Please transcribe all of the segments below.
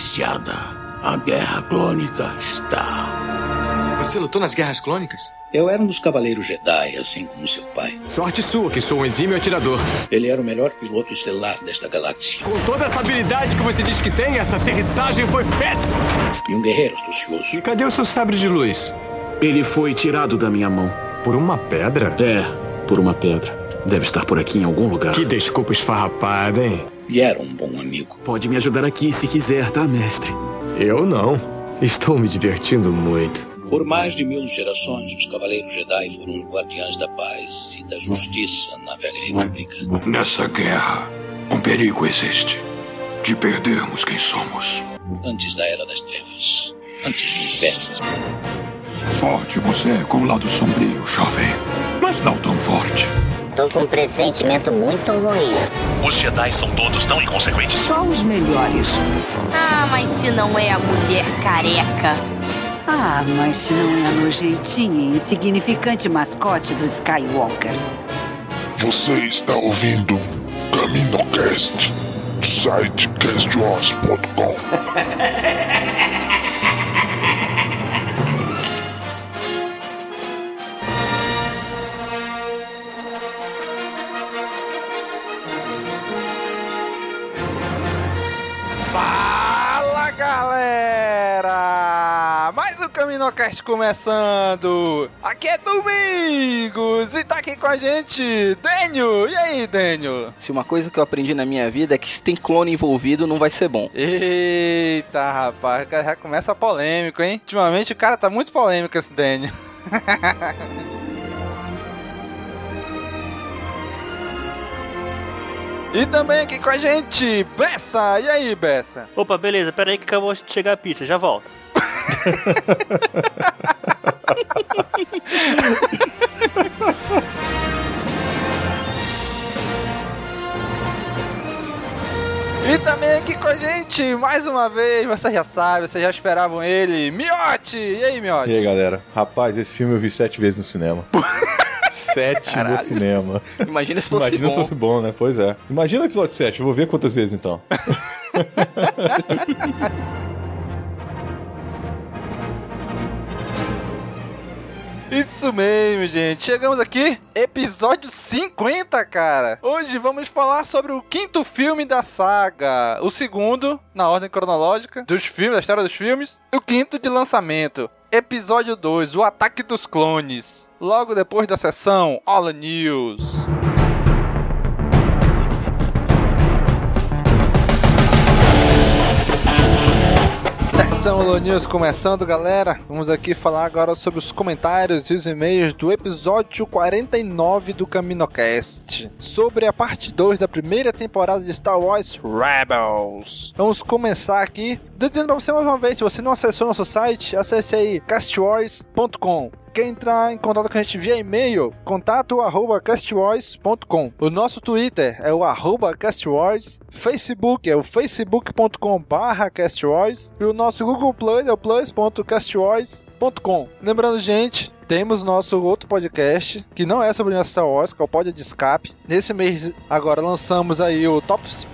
iniciada. A guerra clônica está. Você lutou nas guerras clônicas? Eu era um dos cavaleiros Jedi, assim como seu pai. Sorte sua, que sou um exímio atirador. Ele era o melhor piloto estelar desta galáxia. Com toda essa habilidade que você diz que tem, essa aterrissagem foi péssima. E um guerreiro astucioso. E cadê o seu sabre de luz? Ele foi tirado da minha mão. Por uma pedra? É, por uma pedra. Deve estar por aqui em algum lugar. Que desculpa esfarrapada, hein? E era um bom amigo. Pode me ajudar aqui se quiser, tá, mestre? Eu não. Estou me divertindo muito. Por mais de mil gerações, os Cavaleiros Jedi foram os guardiães da paz e da justiça na Velha República. Nessa guerra, um perigo existe de perdermos quem somos. Antes da Era das Trevas. Antes do Império. Forte você é com o lado sombrio, jovem. Mas não tão forte. Tô com um pressentimento muito ruim. Os Jedi são todos tão inconsequentes. Só os melhores. Ah, mas se não é a mulher careca. Ah, mas se não é a nojentinha e insignificante mascote do Skywalker. Você está ouvindo CaminoCast do site castwars.com. CaminoCast começando! Aqui é Domingos e tá aqui com a gente Dênio! E aí, Dênio? Se uma coisa que eu aprendi na minha vida é que se tem clone envolvido não vai ser bom. Eita, rapaz, já começa polêmico, hein? Ultimamente o cara tá muito polêmico esse Dênio. E também aqui com a gente, Bessa! E aí, Bessa? Opa, beleza, pera aí que acabou de chegar a pizza, já volto. E também aqui com a gente, mais uma vez, você já sabe, vocês já esperavam ele, Miote! E aí, Miote? E aí, galera? Rapaz, esse filme eu vi sete vezes no cinema. Sete Caralho. no cinema. Imagina se fosse Imagina bom. se fosse bom, né? Pois é. Imagina o episódio 7, eu vou ver quantas vezes então. Isso mesmo, gente. Chegamos aqui, episódio 50, cara. Hoje vamos falar sobre o quinto filme da saga. O segundo, na ordem cronológica, dos filmes, da história dos filmes. O quinto de lançamento. Episódio 2, O Ataque dos Clones. Logo depois da sessão All News. Sessão Holo News começando, galera. Vamos aqui falar agora sobre os comentários e os e-mails do episódio 49 do CaminoCast, sobre a parte 2 da primeira temporada de Star Wars Rebels. Vamos começar aqui dizendo pra você mais uma vez, se você não acessou nosso site, acesse aí castwars.com. Quer entrar em contato com a gente via e-mail? Contato arroba castwars.com. O nosso Twitter é o arroba castwars. Facebook é o facebook.com barra castwars. E o nosso Google Plus é o plus.castwars.com. Lembrando, gente, temos nosso outro podcast, que não é sobre Star Wars, que é o Pod de Escape. Nesse mês, agora, lançamos aí o Top 5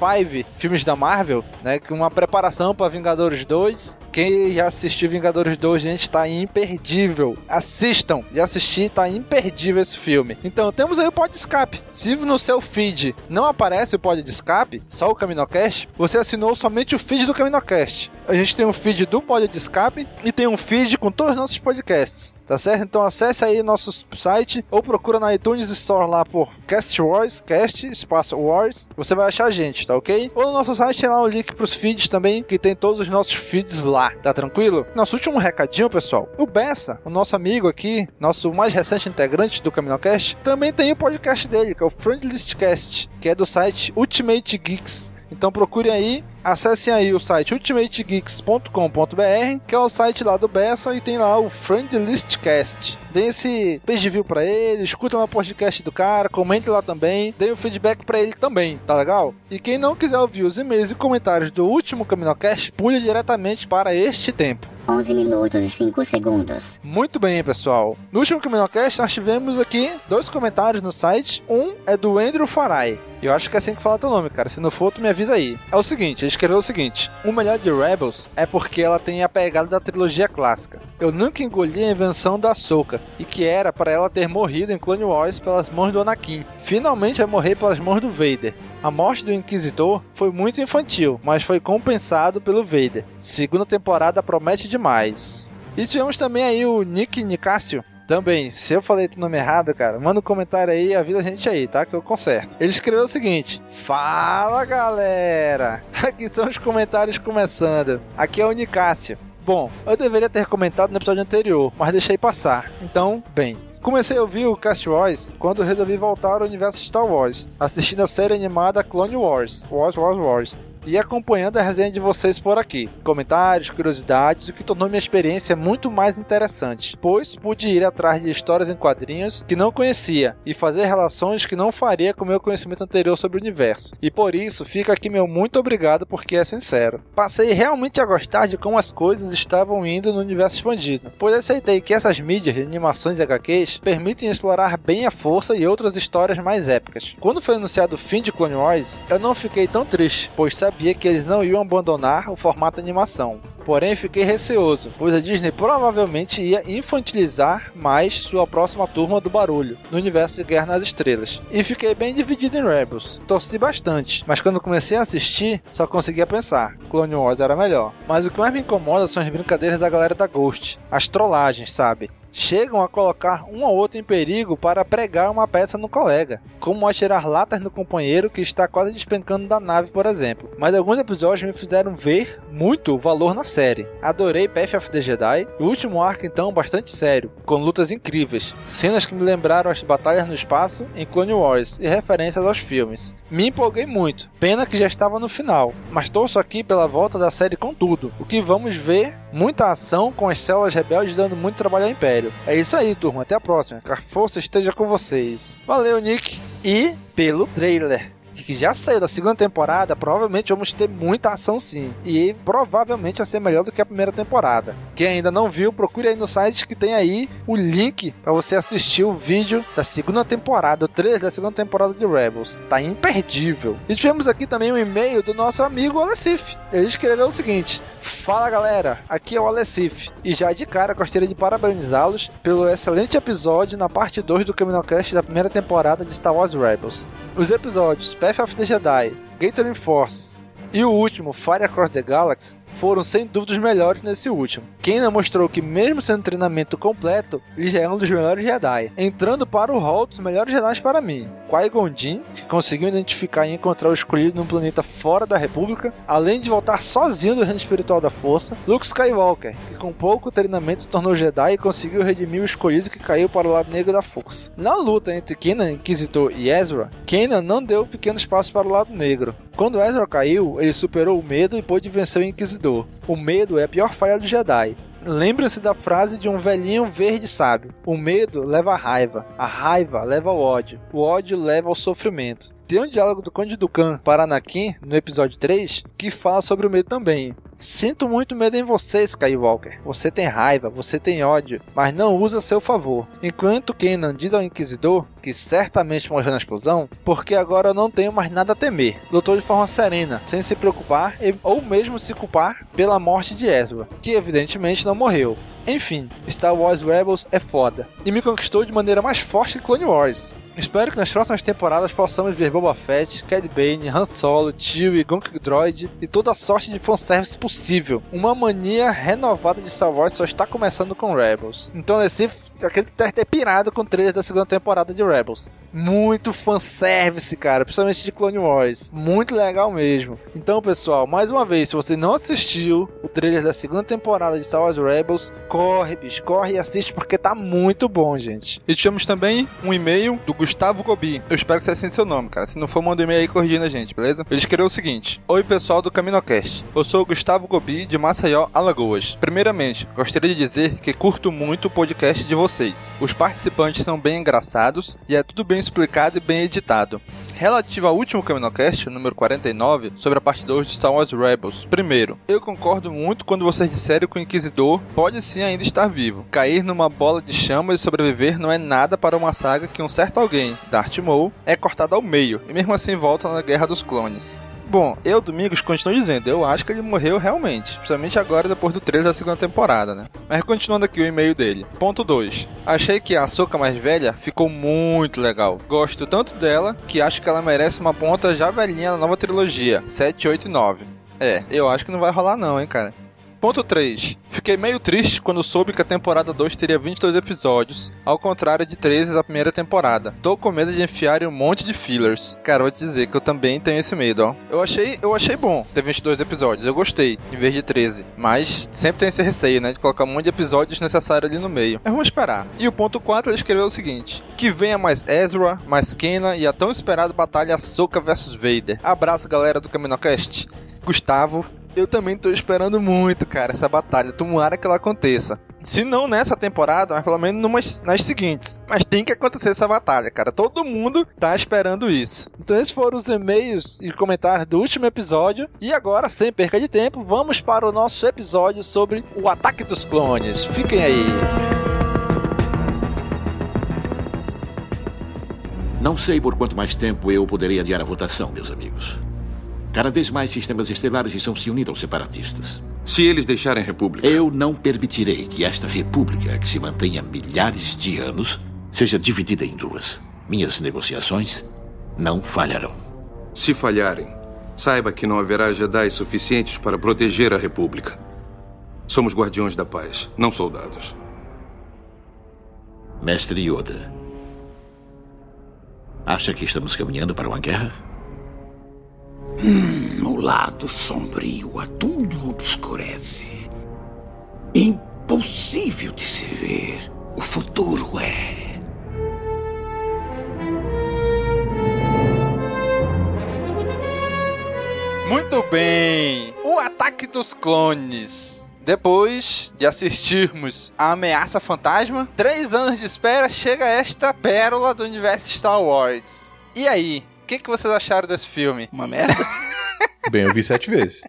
filmes da Marvel, né? Com uma preparação para Vingadores 2. Quem já assistiu Vingadores 2, gente, tá imperdível. Assistam! Já assisti, tá imperdível esse filme. Então, temos aí o Pod de Escape. Se no seu feed não aparece o Pod de Escape, só o Caminocast, você assinou somente o feed do Caminocast. A gente tem um feed do Pod de Escape e tem um feed com todos os nossos podcasts. Tá certo? Então acesse aí nosso site ou procura na iTunes Store lá por Cast Wars, Cast, espaço Wars. Você vai achar a gente, tá ok? Ou no nosso site tem lá o link pros feeds também, que tem todos os nossos feeds lá, tá tranquilo? Nosso último recadinho, pessoal. O Bessa, o nosso amigo aqui, nosso mais recente integrante do CaminoCast, também tem o podcast dele, que é o Friendlistcast, que é do site Ultimate Geeks. Então procurem aí, acessem aí o site ultimategeeks.com.br, que é o site lá do Bessa e tem lá o Friend List Cast. Dê esse page view pra ele, escuta no podcast do cara, comente lá também, dê um feedback pra ele também, tá legal? E quem não quiser ouvir os e-mails e comentários do último CaminoCast, pule diretamente para este tempo. 11 minutos e 5 segundos. Muito bem, pessoal. No último CaminoCast, nós tivemos aqui dois comentários no site. Um é do Andrew Farai. Eu acho que é assim que fala teu nome, cara. Se não for, tu me avisa aí. É o seguinte, escreveu o seguinte: O melhor de Rebels é porque ela tem a pegada da trilogia clássica. Eu nunca engoli a invenção da Ahsoka, e que era para ela ter morrido em Clone Wars pelas mãos do Anakin. Finalmente vai morrer pelas mãos do Vader. A morte do Inquisitor foi muito infantil, mas foi compensado pelo Vader. Segunda temporada promete demais. E tivemos também aí o Nick Nicásio, também, se eu falei teu nome errado, cara, manda um comentário aí e avisa a gente aí, tá? Que eu conserto. Ele escreveu o seguinte: Fala galera! Aqui são os comentários começando. Aqui é o Nicásio. Bom, eu deveria ter comentado no episódio anterior, mas deixei passar. Então, bem, Comecei a ouvir o Cast Wars quando resolvi voltar ao universo Star Wars, assistindo a série animada Clone Wars, Wars Wars Wars, e acompanhando a resenha de vocês por aqui. Comentários, curiosidades, o que tornou minha experiência muito mais interessante, pois pude ir atrás de histórias em quadrinhos que não conhecia e fazer relações que não faria com meu conhecimento anterior sobre o universo. E por isso fica aqui meu muito obrigado porque é sincero. Passei realmente a gostar de como as coisas estavam indo no universo expandido, pois aceitei que essas mídias animações e HQs permitem explorar bem a força e outras histórias mais épicas. Quando foi anunciado o fim de Clone Wars, eu não fiquei tão triste, pois sabia sabia que eles não iam abandonar o formato animação. Porém, fiquei receoso, pois a Disney provavelmente ia infantilizar mais sua próxima turma do barulho no universo de Guerra nas Estrelas. E fiquei bem dividido em Rebels. Torci bastante, mas quando comecei a assistir, só conseguia pensar: Clone Wars era melhor. Mas o que mais me incomoda são as brincadeiras da galera da Ghost, as trollagens, sabe? Chegam a colocar um ou outro em perigo para pregar uma peça no colega, como atirar latas no companheiro que está quase despencando da nave, por exemplo. Mas alguns episódios me fizeram ver muito o valor na série. Adorei Path of the Jedi, o último arco então bastante sério, com lutas incríveis, cenas que me lembraram as batalhas no espaço em Clone Wars e referências aos filmes. Me empolguei muito, pena que já estava no final, mas torço aqui pela volta da série com tudo, o que vamos ver muita ação com as células rebeldes dando muito trabalho ao Império. É isso aí, turma, até a próxima, que a força esteja com vocês. Valeu, Nick, e pelo trailer que já saiu da segunda temporada, provavelmente vamos ter muita ação sim. E provavelmente vai ser melhor do que a primeira temporada. Quem ainda não viu, procure aí no site que tem aí o link para você assistir o vídeo da segunda temporada, o trailer da segunda temporada de Rebels. Tá imperdível. E tivemos aqui também um e-mail do nosso amigo Alessif. Ele escreveu o seguinte: Fala galera, aqui é o Alessif. E já de cara gostaria de parabenizá-los pelo excelente episódio na parte 2 do CaminoCast da primeira temporada de Star Wars Rebels. Os episódios Path of the Jedi, Gathering Forces e o último, Fire Across the Galaxy, foram sem dúvida os melhores nesse último. Kenan mostrou que, mesmo sendo treinamento completo, ele já é um dos melhores Jedi, entrando para o hall dos melhores Jedi para mim. Qui-Gon Jinn, que conseguiu identificar e encontrar o escolhido num planeta fora da República, além de voltar sozinho do reino espiritual da força. Luke Skywalker, que com pouco treinamento se tornou Jedi e conseguiu redimir o escolhido que caiu para o lado negro da força. Na luta entre Kenan, Inquisitor e Ezra, Kenan não deu pequeno espaço para o lado negro. Quando Ezra caiu, ele superou o medo e pôde vencer o Inquisidor o medo é a pior falha do Jedi. Lembre-se da frase de um velhinho verde sábio: O medo leva à raiva, a raiva leva ao ódio, o ódio leva ao sofrimento. Tem um diálogo do Conde Dukan para Anakin, no episódio 3, que fala sobre o medo também. Sinto muito medo em você, Skywalker. Você tem raiva, você tem ódio, mas não usa a seu favor. Enquanto Kenan diz ao Inquisidor, que certamente morreu na explosão, porque agora não tenho mais nada a temer. Lutou de forma serena, sem se preocupar ou mesmo se culpar pela morte de Ezra, que evidentemente não morreu. Enfim, Star Wars Rebels é foda. E me conquistou de maneira mais forte que Clone Wars. Espero que nas próximas temporadas possamos ver Boba Fett, Cad Bane, Han Solo, Chewie, Gonk Droid e toda a sorte de fanservice possível. Uma mania renovada de Star Wars só está começando com Rebels. Então esse aquele ter pirado com o trailer da segunda temporada de Rebels. Muito fanservice, cara, principalmente de Clone Wars. Muito legal mesmo. Então, pessoal, mais uma vez, se você não assistiu o trailer da segunda temporada de Star Wars Rebels, corre, bicho, corre e assiste porque tá muito bom, gente. E tivemos também um e-mail do Gustavo Gobi. Eu espero que seja assim seu nome, cara. Se não for, manda um e-mail aí corrigindo a gente, beleza? Ele escreveu o seguinte: Oi, pessoal do CaminoCast. Eu sou o Gustavo Gobi, de Maceió, Alagoas. Primeiramente, gostaria de dizer que curto muito o podcast de vocês. Os participantes são bem engraçados e é tudo bem explicado e bem editado. Relativo ao último CaminoCast, número 49, sobre a parte 2 de Star Wars Rebels. Primeiro, eu concordo muito quando vocês disseram que o Inquisidor pode sim ainda estar vivo. Cair numa bola de chamas e sobreviver não é nada para uma saga que um certo alguém, Darth Maul, é cortado ao meio e mesmo assim volta na Guerra dos Clones. Bom, eu, Domingos, continuo dizendo, eu acho que ele morreu realmente. Principalmente agora, depois do trailer da segunda temporada, né? Mas continuando aqui o e-mail dele. Ponto 2. Achei que a Soca mais velha ficou muito legal. Gosto tanto dela, que acho que ela merece uma ponta já velhinha na nova trilogia. 7, 8 e 9. É, eu acho que não vai rolar não, hein, cara. Ponto 3. Fiquei meio triste quando soube que a temporada 2 teria 22 episódios, ao contrário de 13 da primeira temporada. Tô com medo de enfiarem um monte de fillers. Cara, vou te dizer que eu também tenho esse medo, ó. Eu achei, eu achei bom ter 22 episódios, eu gostei, em vez de 13. Mas sempre tem esse receio, né, de colocar um monte de episódios necessários ali no meio. Mas vamos esperar. E o ponto 4, ele escreveu o seguinte: Que venha mais Ezra, mais Kena e a tão esperada batalha Ahsoka vs Vader. Abraço, galera do CaminoCast. Gustavo, eu também tô esperando muito, cara, essa batalha. Tomara que ela aconteça. Se não nessa temporada, mas pelo menos numas, nas seguintes. Mas tem que acontecer essa batalha, cara. Todo mundo tá esperando isso. Então esses foram os e-mails e comentários do último episódio. E agora, sem perca de tempo, vamos para o nosso episódio sobre o ataque dos clones. Fiquem aí. Não sei por quanto mais tempo eu poderei adiar a votação, meus amigos. Cada vez mais sistemas estelares estão se unindo aos separatistas. Se eles deixarem a República. Eu não permitirei que esta República, que se mantém há milhares de anos, seja dividida em duas. Minhas negociações não falharão. Se falharem, saiba que não haverá Jedi suficientes para proteger a República. Somos guardiões da paz, não soldados. Mestre Yoda, acha que estamos caminhando para uma guerra? Hum, o lado sombrio a tudo obscurece. Impossível de se ver. O futuro é. Muito bem! O ataque dos clones. Depois de assistirmos a Ameaça Fantasma, três anos de espera, chega esta pérola do universo Star Wars. E aí, que, que vocês acharam desse filme? Uma merda. Bem, eu vi sete vezes.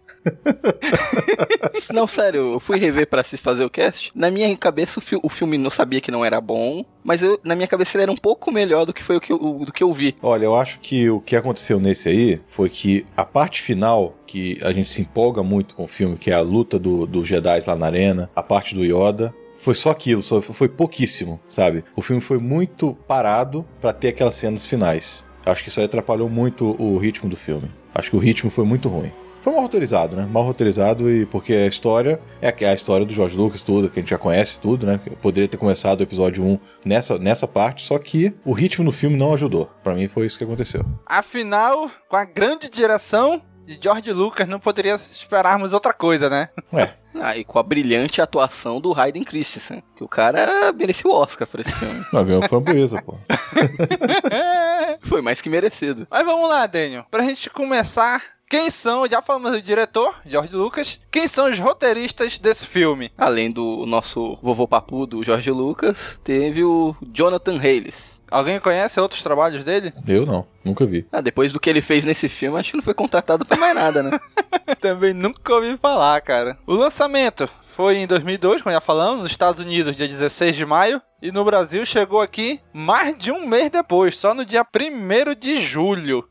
não, sério, eu fui rever para fazer o cast. Na minha cabeça, o, fi o, filme não sabia que não era bom, mas eu, na minha cabeça ele era um pouco melhor do que foi o que, eu, do que eu vi. Olha, eu acho que o que aconteceu nesse aí foi que a parte final, que a gente se empolga muito com o filme, que é a luta do, do Jedi lá na arena, a parte do Yoda, foi só aquilo, só foi pouquíssimo, sabe? O filme foi muito parado para ter aquelas cenas finais. Acho que isso aí atrapalhou muito o ritmo do filme. Acho que o ritmo foi muito ruim. Foi mal roteirizado, né? Mal roteirizado e porque a história é a história do George Lucas, tudo, que a gente já conhece, tudo, né? Eu poderia ter começado o episódio 1 nessa, nessa parte, só que o ritmo no filme não ajudou. Para mim foi isso que aconteceu. Afinal, com a grande direção de George Lucas, não poderia esperarmos outra coisa, né? Ué. Ah, e com a brilhante atuação do Hayden Christensen, que o cara merecia o Oscar por esse filme. Não, uma beleza, pô. Foi mais que merecido. Mas vamos lá, Daniel. Pra gente começar, quem são, já falamos do diretor, George Lucas, quem são os roteiristas desse filme? Além do nosso vovô papu do George Lucas, teve o Jonathan Hayles. Alguém conhece outros trabalhos dele? Eu não, nunca vi. Ah, depois do que ele fez nesse filme, acho que não foi contratado pra mais nada, né? Também nunca ouvi falar, cara. O lançamento foi em 2002, como já falamos, nos Estados Unidos, dia 16 de maio. E no Brasil chegou aqui mais de um mês depois, só no dia 1 de julho.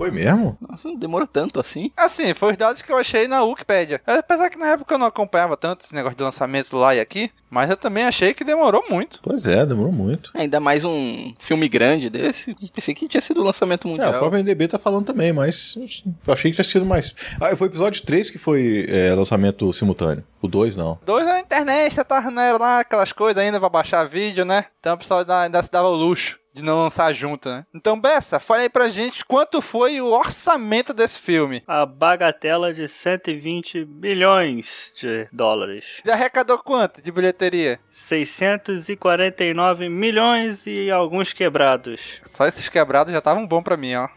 Foi mesmo? Nossa, não demorou tanto assim. Assim, foi os dados que eu achei na Wikipedia. Apesar que na época eu não acompanhava tanto esse negócio de lançamento lá e aqui, mas eu também achei que demorou muito. Pois é, demorou muito. Ainda mais um filme grande desse. Pensei que tinha sido o lançamento mundial. É, o próprio NDB tá falando também, mas eu achei que tinha sido mais. Ah, foi o episódio 3 que foi é, lançamento simultâneo. O 2 não. O 2 na internet, não era lá aquelas coisas ainda pra baixar vídeo, né? Então o pessoal ainda se dava o luxo de não lançar junto, né? Então, Bessa, fala aí pra gente quanto foi o orçamento desse filme. A bagatela de 120 milhões de dólares. Já arrecadou quanto de bilheteria? 649 milhões e alguns quebrados. Só esses quebrados já estavam bom pra mim, ó.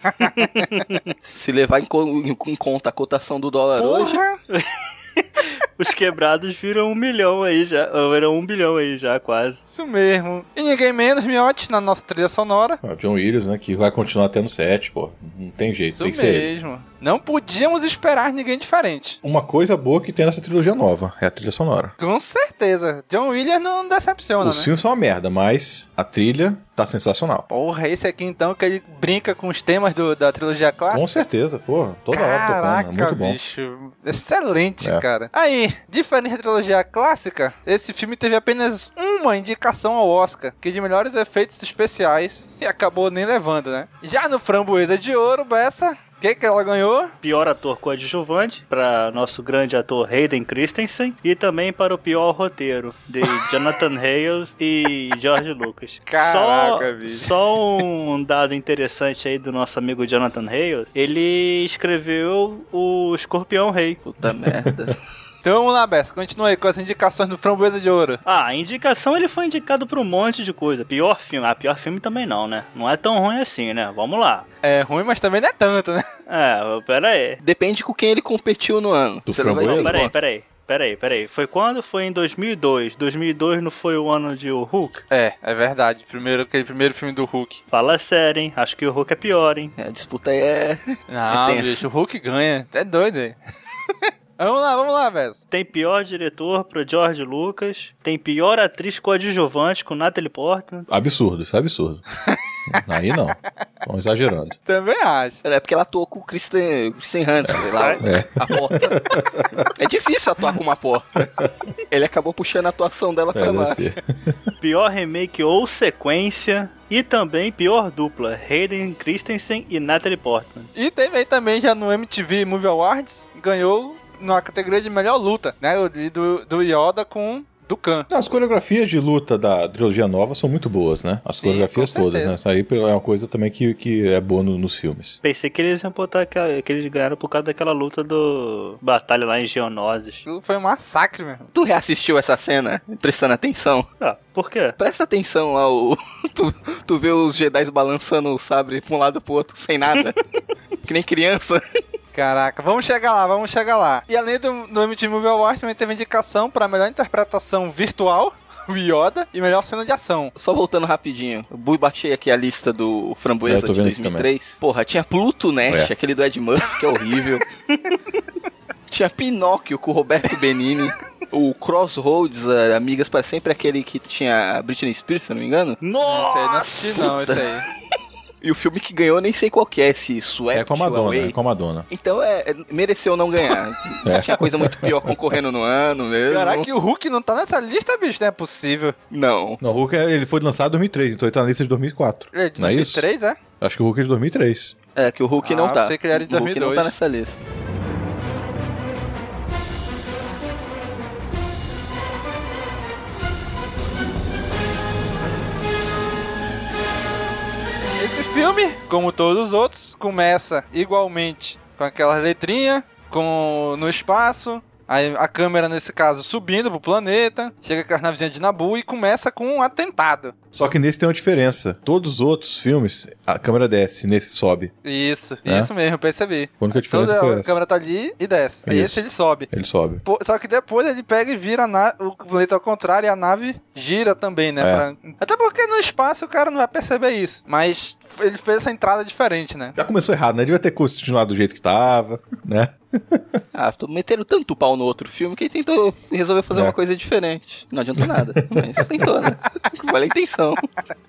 Se levar em, co em conta a cotação do dólar Porra. hoje. Os quebrados viram um milhão aí já. Viram um bilhão aí já, quase. Isso mesmo. E ninguém menos, Miotti, na nossa trilha sonora. O John Williams, né? Que vai continuar tendo set, pô. Não tem jeito, Isso tem que mesmo. ser ele. Não podíamos esperar ninguém diferente. Uma coisa boa que tem nessa trilogia nova é a trilha sonora. Com certeza. John Williams não decepciona, Os né? filmes são uma merda, mas a trilha tá sensacional. Porra, esse aqui então que ele brinca com os temas do, da trilogia clássica? Com certeza, pô. Toda Caraca, hora tocando. É muito bom. bicho. Excelente, É. cara. Aí, diferente da trilogia clássica, esse filme teve apenas uma indicação ao Oscar, que de melhores efeitos especiais, e acabou nem levando, né? Já no Framboesa de Ouro, Bessa, que, que ela ganhou? Pior ator coadjuvante para nosso grande ator Hayden Christensen e também para o pior roteiro de Jonathan Hales e George Lucas. Caraca, só, bicho. só um dado interessante aí do nosso amigo Jonathan Hales, ele escreveu o Escorpião Rei. Puta merda. Então vamos lá, Bessa, continua aí com as indicações do Framboesa de Ouro. Ah, a indicação ele foi indicado pra um monte de coisa. Pior filme. Ah, pior filme também não, né? Não é tão ruim assim, né? Vamos lá. É ruim, mas também não é tanto, né? É, pera aí. Depende com quem ele competiu no ano. Do Você Framboesa? Não, pera aí, pera aí. Pera aí, pera aí. Foi quando? Foi em 2002. 2002 não foi o ano de o Hulk? É, é verdade. Primeiro, aquele primeiro filme do Hulk. Fala sério, hein? Acho que o Hulk é pior, hein? A disputa aí é. Não, É bicho, o Hulk ganha. É doido aí. vamos lá, vamos lá, Bessa. Tem pior diretor pro George Lucas. Tem pior atriz coadjuvante com Natalie Portman. Absurdo, isso é absurdo. Aí não. Estão exagerando. Também acho. É porque ela atuou com o Kristen, Kristen Hunter lá, É. a porta. É difícil atuar com uma porta. Ele acabou puxando a atuação dela É, pra baixo. ser. Pior remake ou sequência. E também pior dupla. Hayden Christensen e Natalie Portman. E teve aí também já no MTV Movie Awards, ganhou na categoria de melhor luta, né? Do, do Yoda com do Khan. As coreografias de luta da trilogia nova são muito boas, né? As Sim, coreografias todas, né? Isso aí é uma coisa também que, que é boa no- nos filmes. Pensei que eles iam botar aquela, que eles ganharam por causa daquela luta do. Batalha lá em Geonosis. Foi um massacre, mesmo. Tu reassistiu essa cena, prestando atenção? Ah, por quê? Presta atenção lá, o... tu, tu vê os Jedi balançando o sabre pra um lado pro outro, sem nada. que nem criança. Caraca, vamos chegar lá, vamos chegar lá. E além do, do MTV Movie Awards, também teve indicação para melhor interpretação virtual, o Yoda, e melhor cena de ação. Só voltando rapidinho, eu bu- baixei aqui a lista do Framboesa É, de vendo aqui 2003. Porra, tinha Pluto Nash, É. aquele do Ed Murphy, que é horrível. tinha Pinóquio com o Roberto Benini. O Crossroads, eh, Amigas para Sempre, aquele que tinha a Britney Spears, se não me engano. Esse aí não assisti não, esse aí. E o filme que ganhou, nem sei qual que é, esse Swept É com a Madonna, Away. é com a Madonna. Então, é, é, mereceu não ganhar. É. Tinha coisa muito pior concorrendo no ano mesmo. Caraca, e o Hulk não tá nessa lista, bicho? Não é possível. Não. Não, o Hulk é- ele foi lançado em 2003, então ele tá na lista de 2004. Ele é de Não é isso? 2003, é? Acho que o Hulk é de 2003. É, que o Hulk Ah, não tá. pensei que ele era de o Hulk não 2002. tá nessa lista. Filme, como todos os outros, começa igualmente com aquela letrinha, com no espaço, aí a câmera nesse caso subindo pro planeta, chega com as navezinhas de Nabu e começa com um atentado. Só que nesse tem uma diferença. Todos os outros filmes, a câmera desce, nesse sobe. Isso, É? isso mesmo, percebi. A única diferença Toda foi a essa. câmera tá ali e desce. Aí Isso. esse ele sobe. Ele sobe. Pô, Só que depois ele pega e vira a na- o planeta ao contrário e a nave gira também, né? É. pra- Até porque no espaço o cara não vai perceber isso. Mas ele fez essa entrada diferente, né? Já começou errado, né? Devia ter continuado do jeito que tava, né? Ah, tô metendo tanto pau no outro filme que ele tentou resolver fazer É. uma coisa diferente. Não adiantou nada. Mas tentou, né? Vale a intenção.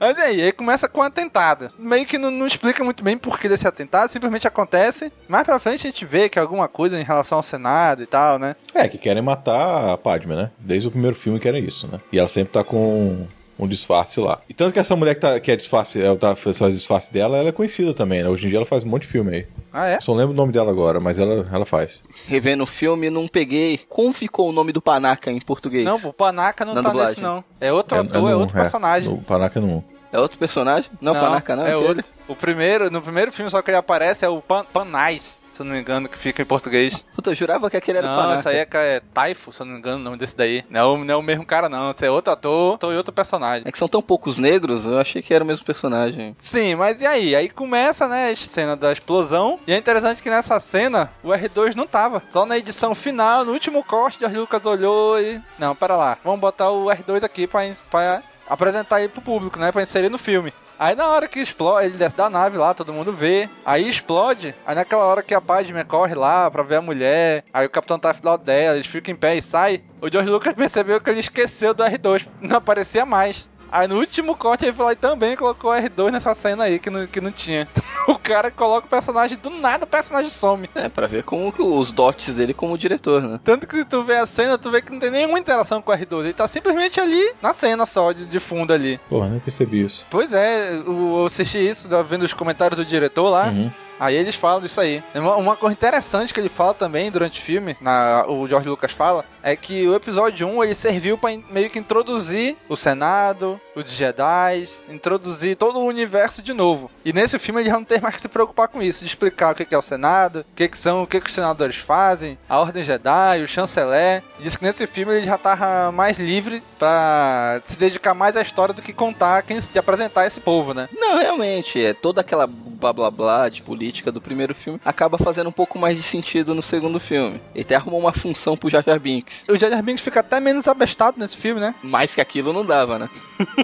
Mas aí, aí começa com um atentado. Meio que não, não explica muito bem por que desse atentado, simplesmente acontece. Mais pra frente a gente vê que é alguma coisa em relação ao Senado e tal, né? É, que querem matar a Padme, né? Desde o primeiro filme querem isso, né? E ela sempre tá com um disfarce lá. E tanto que essa mulher que, tá, que é disfarce, ela tá fazendo disfarce dela, ela é conhecida também, né? Hoje em dia ela faz um monte de filme aí. Ah, é? Só não lembro o nome dela agora, mas ela, ela faz. Revendo o filme, não peguei. Como ficou o nome do Panaca em português? Não, o Panaca não Na tá dublagem. nesse, não. É outro ator, é, no- outro personagem. No Panaca não. É outro personagem? Não, Panaca não. É aquele? outro. O primeiro, no primeiro filme só que ele aparece é o Pan, Panais, se eu não me engano, que fica em português. Puta, eu jurava que aquele era o Não, Panaca. esse aí é, é Taifo, se eu não me engano, o nome desse daí. Não é o, não é o mesmo cara, não. Esse é outro ator e outro personagem. É que são tão poucos negros, eu achei que era o mesmo personagem. Sim, mas e aí? Aí começa, né, a cena da explosão. E é interessante que nessa cena o R2 não tava. Só na edição final, no último corte, George Lucas olhou e. Não, pera lá. Vamos botar o R2 aqui pra, pra apresentar ele pro público, né? Pra inserir no filme. Aí na hora que explode, ele desce da nave lá, todo mundo vê. Aí explode. Aí naquela hora que a Padme corre lá pra ver a mulher. Aí o Capitão tá do lado dela, eles ficam em pé e sai. O George Lucas percebeu que ele esqueceu do R2. Não aparecia mais. Aí no último corte ele foi lá e também colocou o R2 nessa cena aí que não, que não tinha. O cara coloca o personagem do nada, o personagem some. É, pra ver como os dotes dele como diretor, né? Tanto que se tu vê a cena, tu vê que não tem nenhuma interação com o R2. Ele tá simplesmente ali na cena só, de, de fundo ali. Porra, nem percebi isso. Pois é, eu assisti isso, tava vendo os comentários do diretor lá. Uhum. Aí eles falam disso aí. Uma, uma coisa interessante que ele fala também durante o filme, na, o George Lucas fala, é que o episódio 1 ele serviu pra in- meio que introduzir o Senado, os Jedi, introduzir todo o universo de novo. E nesse filme ele já não tem mais que se preocupar com isso, de explicar o que é o Senado, o que, que são, o que, que os senadores fazem, a Ordem Jedi, o chanceler. Diz que nesse filme ele já tava mais livre pra se dedicar mais à história do que contar quem de apresentar esse povo, né? Não, realmente, é toda aquela blá blá blá de política do primeiro filme acaba fazendo um pouco mais de sentido no segundo filme. Ele até arrumou uma função pro Jar Jar Binks. O Jar Jar Binks fica até menos abestado nesse filme, né? Mais que aquilo não dava, né?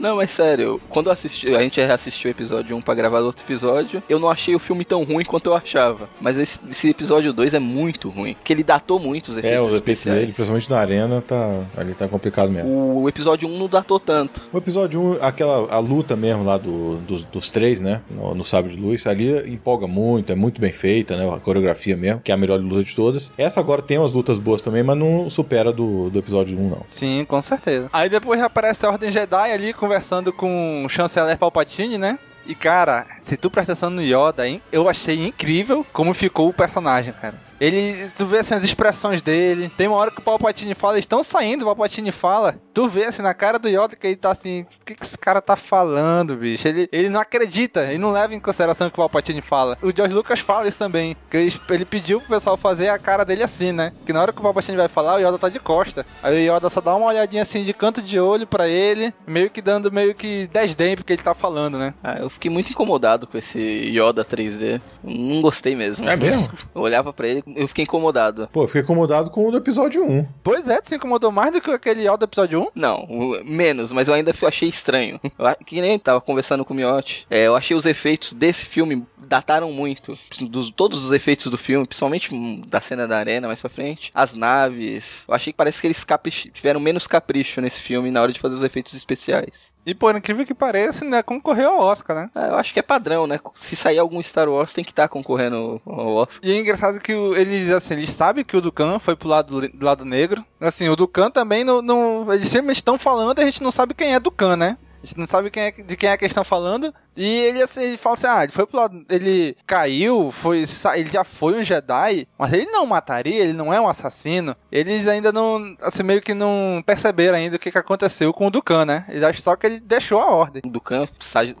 Não, mas sério, quando eu assisti, a gente assistiu o episódio 1 pra gravar outro episódio, eu não achei o filme tão ruim quanto eu achava. Mas esse, esse episódio 2 é muito ruim, porque ele datou muito os efeitos É, os efeitos dele, principalmente na arena, tá, ali tá complicado mesmo. O episódio 1 não datou tanto. O episódio 1, aquela a luta mesmo lá do, dos, dos três, né? No, no Sábio de Luz, ali empolga muito, é muito bem feita, né? A coreografia mesmo, que é a melhor luta de todas. Essa agora tem umas lutas boas também, mas não supera do, do episódio 1, não. Sim, com certeza. Aí depois aparece a Ordem Jedi ali conversando com o chanceler Palpatine, né? E cara, se tu presta atenção no Yoda, hein, eu achei incrível como ficou o personagem, cara. Ele, tu vê assim as expressões dele. Tem uma hora que o Palpatine fala, eles estão saindo, o Palpatine fala. Tu vê assim na cara do Yoda que ele tá assim, o que, que esse cara tá falando, bicho? Ele, ele não acredita, ele não leva em consideração o que o Palpatine fala. O George Lucas fala isso também, que ele, ele pediu pro pessoal fazer a cara dele assim, né? Que na hora que o Palpatine vai falar, o Yoda tá de costa. Aí o Yoda só dá uma olhadinha assim de canto de olho pra ele, meio que dando meio que desdém porque ele tá falando, né? Ah, eu fiquei muito incomodado com esse Yoda 3D. Não gostei mesmo. É mesmo? Eu olhava pra ele, eu fiquei incomodado. Pô, eu fiquei incomodado com o do episódio 1. Pois é, tu se incomodou mais do que aquele Yoda do episódio 1? Não, menos, mas eu ainda achei estranho. Que nem tava conversando com o Miotti. É, eu achei os efeitos desse filme dataram muito. Dos, todos os efeitos do filme, principalmente hum, da cena da arena mais pra frente. As naves. Eu achei que parece que eles caprich- tiveram menos capricho nesse filme na hora de fazer os efeitos especiais. E por incrível que pareça, né, concorreu ao Oscar, né? Ah, eu acho que é padrão, né? Se sair algum Star Wars, tem que estar concorrendo ao Oscar. E é engraçado que eles, assim, eles sabem que o Dukan foi pro lado, do lado negro. Assim, o Dukan também não, não. Eles sempre estão falando e a gente não sabe quem é Dukan, né? A gente não sabe quem é, de quem é que eles estão falando. E ele, assim, ele fala assim: ah, ele foi pro lado. Ele caiu, foi, ele já foi um Jedi, mas ele não mataria, ele não é um assassino. Eles ainda não, assim, meio que não perceberam ainda o que, que aconteceu com o Dukan, né? Eles acham só que ele deixou a ordem. do campo,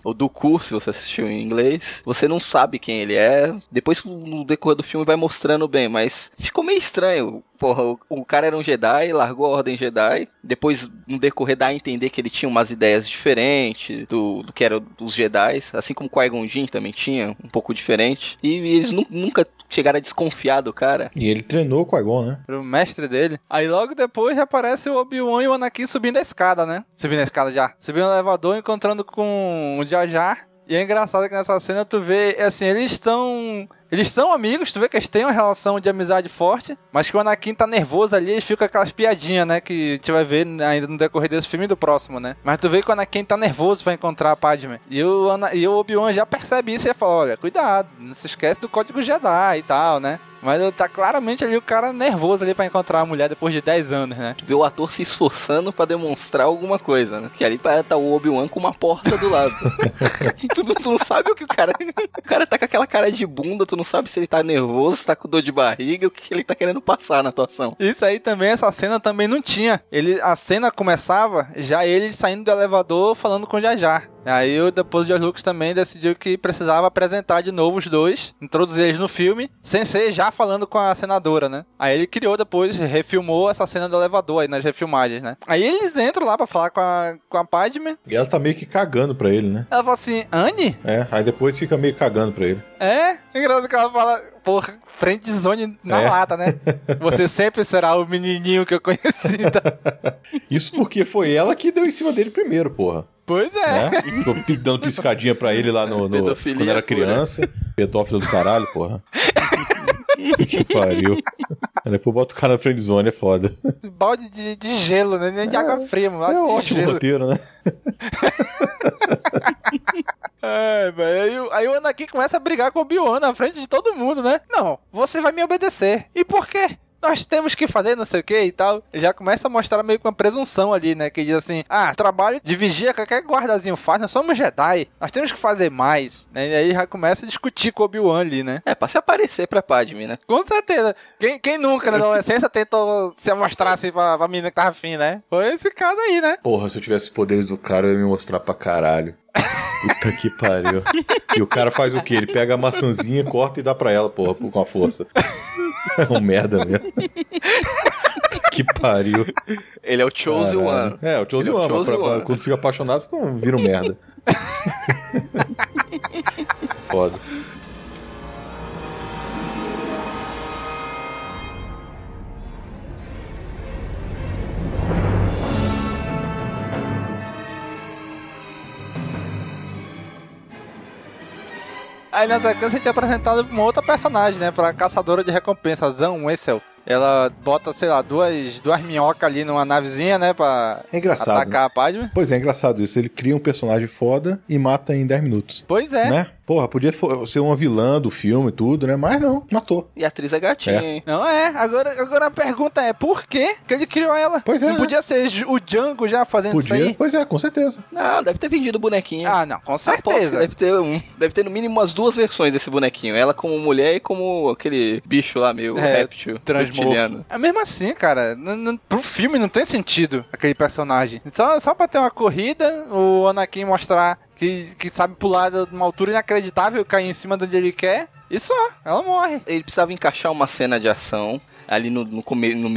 ou do curso, se você assistiu em inglês, você não sabe quem ele é. Depois no decorrer do filme vai mostrando bem, mas ficou meio estranho. Porra, o, o cara era um Jedi, largou a Ordem Jedi. Depois, no decorrer, dá a entender que ele tinha umas ideias diferentes do, do que eram os Jedi. Assim como o Qui-Gon Jinn também tinha, um pouco diferente. E, eles nu- nunca chegaram a desconfiar do cara. E ele treinou com o Qui-Gon, né? Pro mestre dele. Aí logo depois já aparece o Obi-Wan e o Anakin subindo a escada, né? Subindo a escada já. Subindo o elevador, encontrando com o Jar Jar. E é engraçado que nessa cena tu vê, assim, eles estão... Eles são amigos, tu vê que eles têm uma relação de amizade forte, mas que o Anakin tá nervoso ali, eles ficam aquelas piadinhas, né, que a gente vai ver ainda no decorrer desse filme e do próximo, né. Mas tu vê que o Anakin tá nervoso pra encontrar a Padme. E o, Ana- e o Obi-Wan já percebe isso e fala, olha, cuidado, não se esquece do Código Jedi e tal, né. Mas tá claramente ali o cara nervoso ali pra encontrar a mulher depois de 10 anos, né? Tu vê o ator se esforçando pra demonstrar alguma coisa, né? Que ali parece tá o Obi-Wan com uma porta do lado. tu, não- tu não sabe o que o cara. O cara tá com aquela cara de bunda, tu não sabe se ele tá nervoso, se tá com dor de barriga, o que ele tá querendo passar na atuação. Isso aí também, essa cena também não tinha. Ele, a cena começava já ele saindo do elevador falando com o Jar. Aí o depois o George Lucas também decidiu que precisava apresentar de novo os dois, introduzir eles no filme, sem ser já falando com a senadora, né? Aí ele criou depois, refilmou essa cena do elevador aí nas refilmagens, né? Aí eles entram lá pra falar com a, com a Padme. E ela tá meio que cagando pra ele, né? Ela fala assim, Anne? É, aí depois fica meio cagando pra ele. É? Engraçado que ela fala, porra, frente zone na É. lata, né? Você sempre será o menininho que eu conheci. tá? Isso porque foi ela que deu em cima dele primeiro, porra. Pois é. Né? Ficou dando piscadinha pra ele lá no, no quando era pura. criança. Pedófilo do caralho, porra. que pariu. Depois bota o cara na friendzone, é foda. Esse balde de, de gelo, né? Nem de água fria, mano. É de ótimo gelo. roteiro, né? É, velho. Aí, aí o Anakin começa a brigar com o Obi-Wan na frente de todo mundo, né? Não, você vai me obedecer. E por quê? Nós temos que fazer não sei o que e tal. Ele já começa a mostrar meio que uma presunção ali, né? Que diz assim: Ah, trabalho de vigia, qualquer guardazinho faz, nós somos Jedi. Nós temos que fazer mais. Né? E aí já começa a discutir com o Obi-Wan ali, né? É, pra se aparecer pra Padme, né? Com certeza. Quem, quem nunca na adolescência tentou se mostrar assim pra, pra menina que tava afim, né? Foi esse caso aí, né? Porra, se eu tivesse os poderes do cara, eu ia me mostrar pra caralho. Puta que pariu. E o cara faz o quê? Ele pega a maçãzinha, corta e dá pra ela, porra, com a força. É um merda mesmo. Que pariu. Ele é o Chosen. One. É, o Chosen é One. pra- One. Quando fica apaixonado, fica vira um merda. Foda. Aí na sequência a gente é apresentado uma outra personagem, né? Pra caçadora de recompensa, Zan Wessel. Ela bota, sei lá, duas, duas minhocas ali numa navezinha, né? Pra É engraçado. atacar né? a Padme. Pois é, é engraçado isso. Ele cria um personagem foda e mata em 10 minutos. Pois é. Né? Porra, podia ser uma vilã do filme e tudo, né? Mas não, matou. E a atriz é gatinha, É. hein? Não é. Agora, agora a pergunta é, por que que ele criou ela? Pois é, Não né? podia ser o Django já fazendo isso Podia? aí? Pois é, com certeza. Não, deve ter vendido o bonequinho. Ah, não, com certeza. Deve ter, um, deve ter no mínimo umas duas versões desse bonequinho. Ela como mulher e como aquele bicho lá, meio É, réptil, Transmorfo. reptiliano. É mesmo assim, cara. Pro filme não tem sentido aquele personagem. Só, só pra ter uma corrida, o Anakin mostrar que, que sabe pular de uma altura inacreditável, cair em cima de onde ele quer. E só, ela morre. Ele precisava encaixar uma cena de ação ali no, no,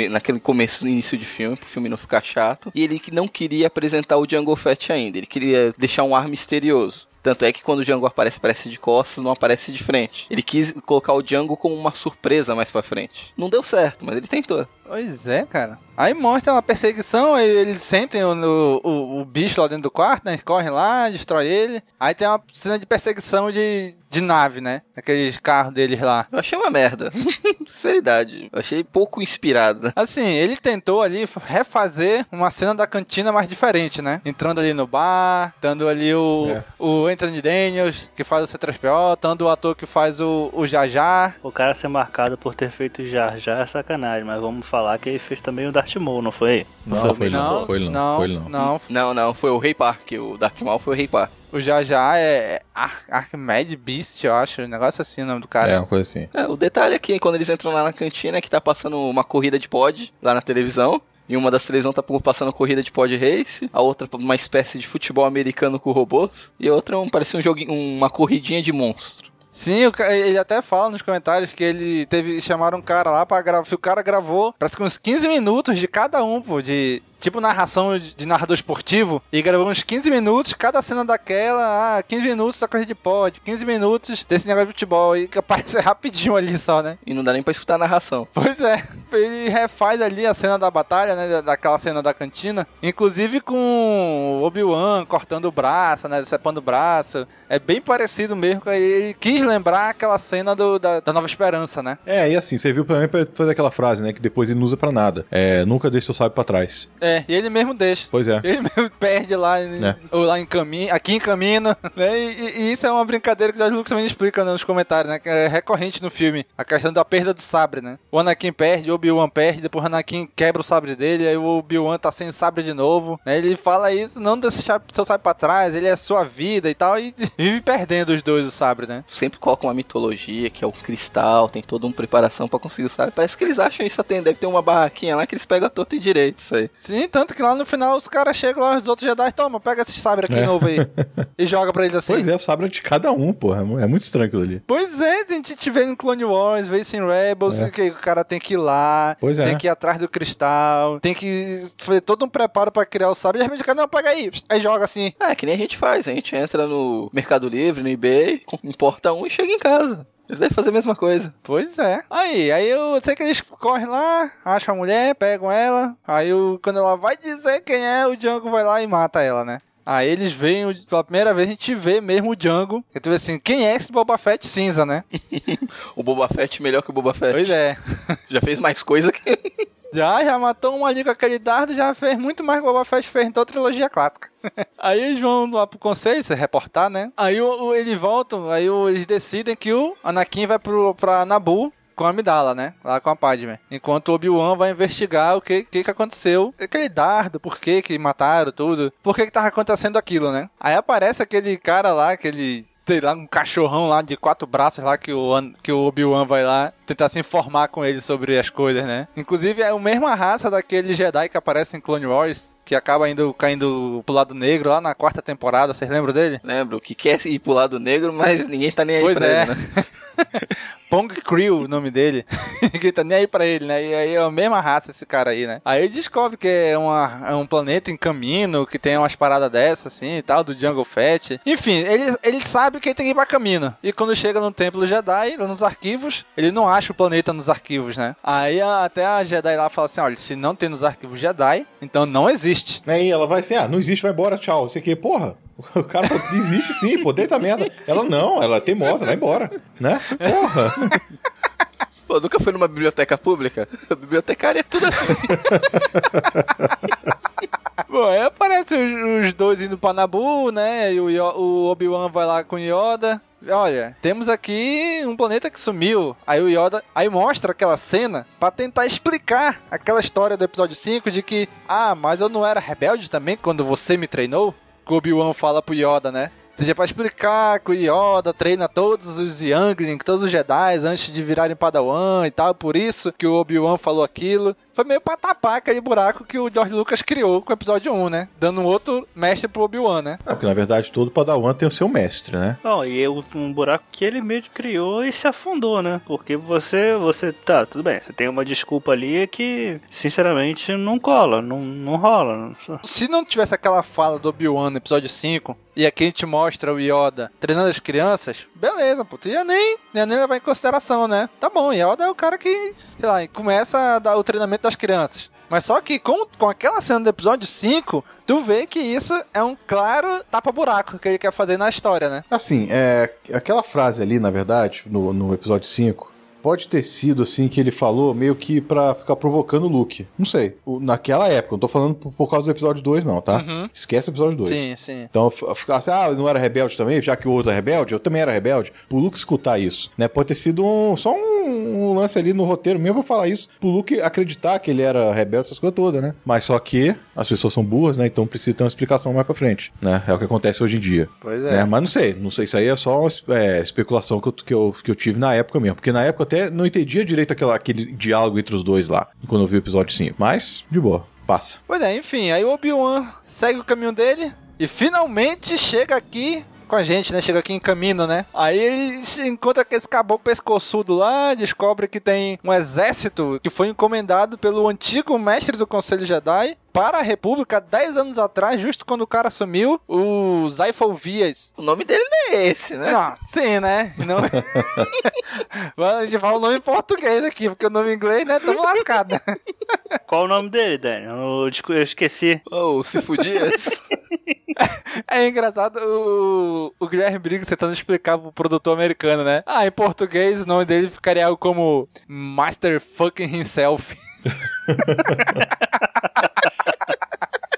naquele começo, no início de filme, pro filme não ficar chato. E ele que não queria apresentar o Django Fett ainda. Ele queria deixar um ar misterioso. Tanto é que quando o Django aparece, aparece de costas, não aparece de frente. Ele quis colocar o Django como uma surpresa mais pra frente. Não deu certo, mas ele tentou. Pois é, cara. Aí mostra uma perseguição, aí eles sentem o, o, o- bicho lá dentro do quarto, né? Correm lá, destrói ele. Aí tem uma cena de perseguição de, de nave, né? Aqueles carros deles lá. Eu achei uma merda. Sinceridade. Eu achei pouco inspirado. Assim, ele tentou ali refazer uma cena da cantina mais diferente, né? Entrando ali no bar, dando ali o, É. o Anthony Daniels, que faz o C3PO, dando o ator que faz o, o Jajar. O cara ser marcado por ter feito Jar Jar é sacanagem, mas vamos falar que ele fez também o Darth Maul, não foi? Não, foi ele não. Foi não. Não, Foi ele não. não. Não, não, foi o Rei Park. O Darth Maul foi o Rei Park. O Jajar é Ar Archimedes Beast, eu acho. Um negócio assim o nome do cara. É, uma coisa assim. É, o detalhe aqui, quando eles entram lá na cantina, é que tá passando uma corrida de pod lá na televisão. E uma das televisões tá passando corrida de pod race, a outra uma espécie de futebol americano com robôs, e a outra um, parece um joguinho, uma corridinha de monstro. Sim, ele até fala nos comentários que ele teve. Chamaram um cara lá pra gravar. O cara gravou, parece que uns 15 minutos de cada um, pô, de. Tipo narração de narrador esportivo. E gravou uns 15 minutos, cada cena daquela. Ah, 15 minutos da corrida de pod, 15 minutos desse negócio de futebol. E que aparece rapidinho ali só, né? E não dá nem pra escutar a narração. Pois é, ele refaz ali a cena da batalha, né? da- Daquela cena da cantina. Inclusive com o Obi-Wan cortando o braço, né? Decepando o braço. É bem parecido mesmo. Ele quis lembrar aquela cena do, da, da Nova Esperança, né? É, e assim, você viu pra mim pra fazer aquela frase, né? Que depois ele não usa pra nada. É, nunca deixe seu sábio pra trás. É, É, e ele mesmo deixa. Pois é. Ele mesmo perde lá, É. ou lá em caminho, aqui em caminho, né? E, e- e isso é uma brincadeira que o George Lucas também explica né, nos comentários, né? Que é recorrente no filme. A questão da perda do sabre, né? O Anakin perde, o Obi-Wan perde, depois o Anakin quebra o sabre dele, aí o Obi-Wan tá sem sabre de novo. Né? Ele fala isso, não deixar seu sabre pra trás, ele é sua vida e tal, e vive perdendo os dois o sabre, né? Sempre coloca uma mitologia, que é o cristal, tem toda uma preparação pra conseguir o sabre. Parece que eles acham isso até, deve ter uma barraquinha lá que eles pegam a torta e direito, isso aí. Sim, tanto que lá no final os caras chegam lá, os outros Jedi, toma, pega esse sabre aqui É. novo aí. e joga pra eles assim. Pois é, o sabre é de cada um, porra. É É muito estranho aquilo ali. Pois é, a gente te vê no Clone Wars, vê isso em Rebels, É. que o cara tem que ir lá, Pois é. tem que ir atrás do cristal, tem que fazer todo um preparo pra criar o sabre, e de repente o cara, não, pega aí, aí joga assim. É, que nem a gente faz, a gente entra no Mercado Livre, no eBay, importa um e chega em casa. Eles devem fazer a mesma coisa. Pois é. Aí, aí eu sei que eles correm lá, acham a mulher, pegam ela, aí o, quando ela vai dizer quem é, o Django vai lá e mata ela, né? Aí eles veem, pela primeira vez a gente vê mesmo o Django. E tu vê assim, quem é esse Boba Fett cinza, né? O Boba Fett melhor que o Boba Fett. Pois é. Já fez mais coisa que. Já, já matou um ali com aquele dardo, já fez muito mais que o Boba Fett fez em toda a trilogia clássica. aí eles vão lá pro conselho, se reportar, né? Aí o, o- eles voltam, aí o- eles decidem que o Anakin vai pro, pra Nabu com a Amidala, né? Lá com a Padme. Enquanto o Obi-Wan vai investigar o que, que que aconteceu. Aquele dardo, por que que mataram, tudo. Por que que tava acontecendo aquilo, né? Aí aparece aquele cara lá, aquele... Sei lá, um cachorrão lá de quatro braços lá que o, que o Obi-Wan vai lá tentar se informar com ele sobre as coisas, né? Inclusive é a mesma raça daquele Jedi que aparece em Clone Wars, que acaba indo caindo pro lado negro lá na quarta temporada, vocês lembram dele? Lembro, que quer ir pro lado negro, mas ninguém tá nem aí Pois pra é. ele, né? Pong Crew, o nome dele. Ninguém tá nem aí pra ele, né? E aí é a mesma raça esse cara aí, né? Aí ele descobre que é, uma, é um planeta em caminho, que tem umas paradas dessas, assim, e tal, do Jungle Fett. Enfim, ele, ele sabe que ele tem que ir pra caminho. E quando chega no Templo Jedi, nos arquivos, ele não acha o planeta nos arquivos, né? Aí a- até a Jedi lá fala assim, olha, se não tem nos arquivos Jedi, então não existe. Aí ela vai assim, ah, não existe, vai embora, tchau. Você que, porra, o cara falou, existe sim, pô, deita merda. Ela não, ela é teimosa, vai embora, né? Porra. Pô, nunca foi numa biblioteca pública? A bibliotecária é tudo assim. Bom, aí aparece os, os dois indo pra Nabu, né? E o, o Obi-Wan vai lá com o Yoda. Olha, temos aqui um planeta que sumiu. Aí o Yoda aí mostra aquela cena pra tentar explicar aquela história do episódio 5 de que, ah, mas eu não era rebelde também quando você me treinou? Que o Obi-Wan fala pro Yoda, né? Seja pra explicar que o Yoda treina todos os Youngling, todos os Jedi antes de virarem Padawan e tal, por isso que o Obi-Wan falou aquilo. Foi meio pra tapar aquele buraco que o George Lucas criou com o episódio 1, né? Dando um outro mestre pro Obi-Wan, né? É, porque na verdade todo Padawan tem o seu mestre, né? Não, e é um buraco que ele mesmo criou e se afundou, né? Porque você, você, tá, tudo bem, você tem uma desculpa ali que, sinceramente, não cola, não, não rola. não- Se não tivesse aquela fala do Obi-Wan no episódio 5, e aqui a gente mostra o Yoda treinando as crianças, beleza, pô, tu ia nem, ia nem levar em consideração, né? Tá bom, Yoda é o cara que, sei lá, começa dar o treinamento das crianças. Mas só que com, com aquela cena do episódio 5, tu vê que isso é um claro tapa-buraco que ele quer fazer na história, né? Assim, é, aquela frase ali, na verdade, no, no episódio 5, pode ter sido assim que ele falou meio que pra ficar provocando o Luke. Não sei. O- naquela época, não tô falando por, por causa do episódio 2, não, tá? Uhum. Esquece o episódio 2. Sim, sim. Então, ficar assim, ah, eu não era rebelde também, já que o outro é rebelde, eu também era rebelde. Pro Luke escutar isso, né? Pode ter sido um- só um, um lance ali no roteiro mesmo pra falar isso. Pro Luke acreditar que ele era rebelde, essas coisas todas, né? Mas só que as pessoas são burras, né? Então precisa ter uma explicação mais pra frente, né? É o que acontece hoje em dia. Pois né? Mas não sei, não sei, isso aí é só uma é, especulação que eu, que, eu, que eu tive na época mesmo. Porque na época eu até não entendia direito aquela, aquele diálogo entre os dois lá, quando eu vi o episódio 5. Mas, de boa, passa. Pois é, enfim, aí o Obi-Wan segue o caminho dele e finalmente chega aqui com a gente, né? Chega aqui em caminho, né? Aí ele se encontra com esse caboclo pescoçudo lá, descobre que tem um exército que foi encomendado pelo antigo mestre do Conselho Jedi para a República 10 anos atrás, justo quando o cara sumiu, o Zyphovias. O nome dele não é esse, né? Ah, sim, né? Não... Mas a gente fala o nome em português aqui, porque o nome em inglês, né? Tamo lascado. Qual o nome dele, Daniel? Eu esqueci. Oh, se fudia. É engraçado o, o Guilherme Briggs tentando explicar pro produtor americano, né? Ah, em português o nome dele ficaria algo como Master Fucking Himself.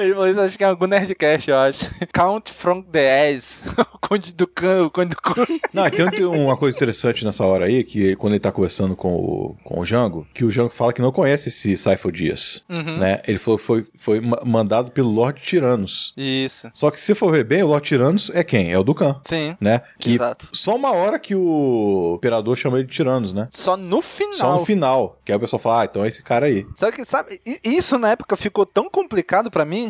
Eles acham que é algum Nerdcast, eu acho. Count from the Ass. O Conde do Cão, o Conde do Cão. Não, tem um- uma coisa interessante nessa hora aí, que quando ele tá conversando com o, com o Jango, que o Jango fala que não conhece esse Cypher Dias, Uhum. né? Ele falou que foi, foi ma- mandado pelo Lord Tiranos. Isso. Só que se for ver bem, o Lord Tiranos é quem? É o Dukan. Sim. Né? Que Exato. só uma hora que o Imperador chama ele de Tiranos, né? Só no final. Só no final. Que aí o pessoal fala, ah, então é esse cara aí. Só que, sabe, isso na época ficou tão complicado pra mim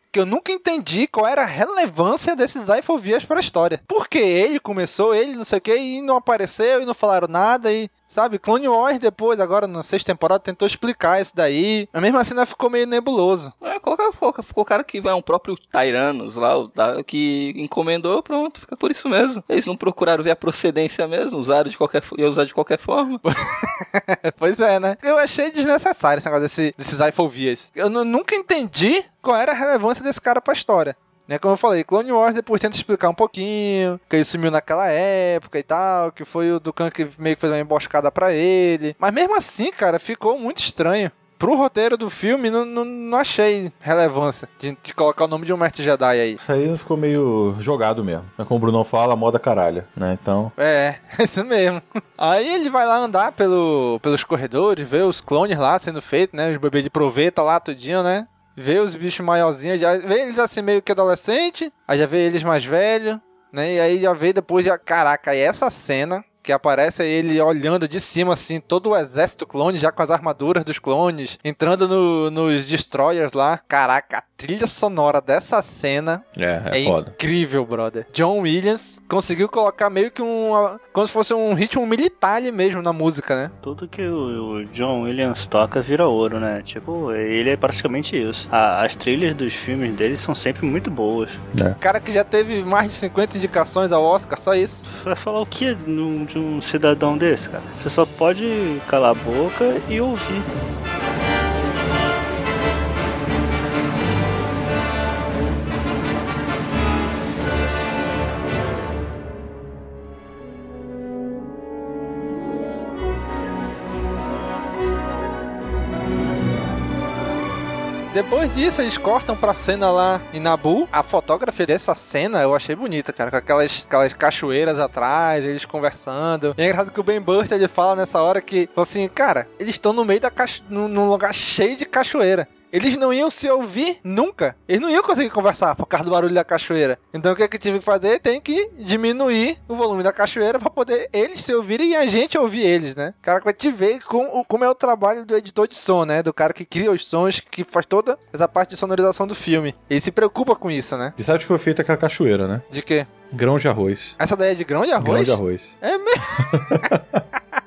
que eu nunca entendi qual era a relevância desses Ifovias pra história. Porque ele começou, ele não sei o que, e não apareceu, e não falaram nada, e. Sabe, Clone Wars depois, agora na sexta temporada, tentou explicar isso daí. Mas mesmo assim ainda ficou meio nebuloso. É, o cara que vai um próprio Tyrannos lá, que encomendou, pronto, fica por isso mesmo. Eles não procuraram ver a procedência mesmo, usaram de qualquer ia usar de qualquer forma. pois é, né? Eu achei desnecessário esse negócio desse, desses Ifovias. Eu nu- nunca entendi qual era a relevância desse cara pra história. Né, como eu falei, Clone Wars depois tenta explicar um pouquinho, que ele sumiu naquela época e tal, que foi o Dukan que meio que fez uma emboscada pra ele. Mas mesmo assim, cara, ficou muito estranho. Pro roteiro do filme, não, não, não achei relevância de, de colocar o nome de um mestre Jedi aí. Isso aí ficou meio jogado mesmo. Mas como o Brunão fala, moda caralho, né? Então. É, isso mesmo. Aí ele vai lá andar pelo, pelos corredores, ver os clones lá sendo feitos, né? Os bebês de proveta lá, tudinho, né? Vê os bichos maiorzinhos, já vê eles assim meio que adolescente, aí já vê eles mais velhos, né? E aí já vê depois, já, caraca, e essa cena que aparece ele olhando de cima, assim, todo o exército clone, já com as armaduras dos clones, entrando no- nos destroyers lá. Caraca, trilha sonora dessa cena É, é, é foda. incrível, brother. John Williams conseguiu colocar meio que um. Como se fosse um ritmo militar ali mesmo na música, né? Tudo que o, o John Williams toca vira ouro, né? Tipo, ele é praticamente isso. A- as trilhas dos filmes dele são sempre muito boas. É. Cara que já teve mais de 50 indicações ao Oscar, só isso. Vai falar o que de um cidadão desse, cara? Você só pode calar a boca e ouvir. Depois disso, eles cortam pra cena lá em Nabu. A fotografia dessa cena eu achei bonita, cara. Com aquelas, aquelas cachoeiras atrás, eles conversando. E é engraçado que o Ben Burst ele fala nessa hora que, assim, cara, eles estão no meio da cacho... num lugar cheio de cachoeira. Eles não iam se ouvir nunca. Eles não iam conseguir conversar por causa do barulho da cachoeira. Então o que, é que tive que fazer? Tem que diminuir o volume da cachoeira pra poder eles se ouvirem e a gente ouvir eles, né? Cara, vai te ver como, como é o trabalho do editor de som, né? Do cara que cria os sons, que faz toda essa parte de sonorização do filme. Ele se preocupa com isso, né? Você sabe de que foi feita aquela cachoeira, né? De quê? Grão de arroz. Essa daí é de grão de arroz? Grão de arroz. É mesmo?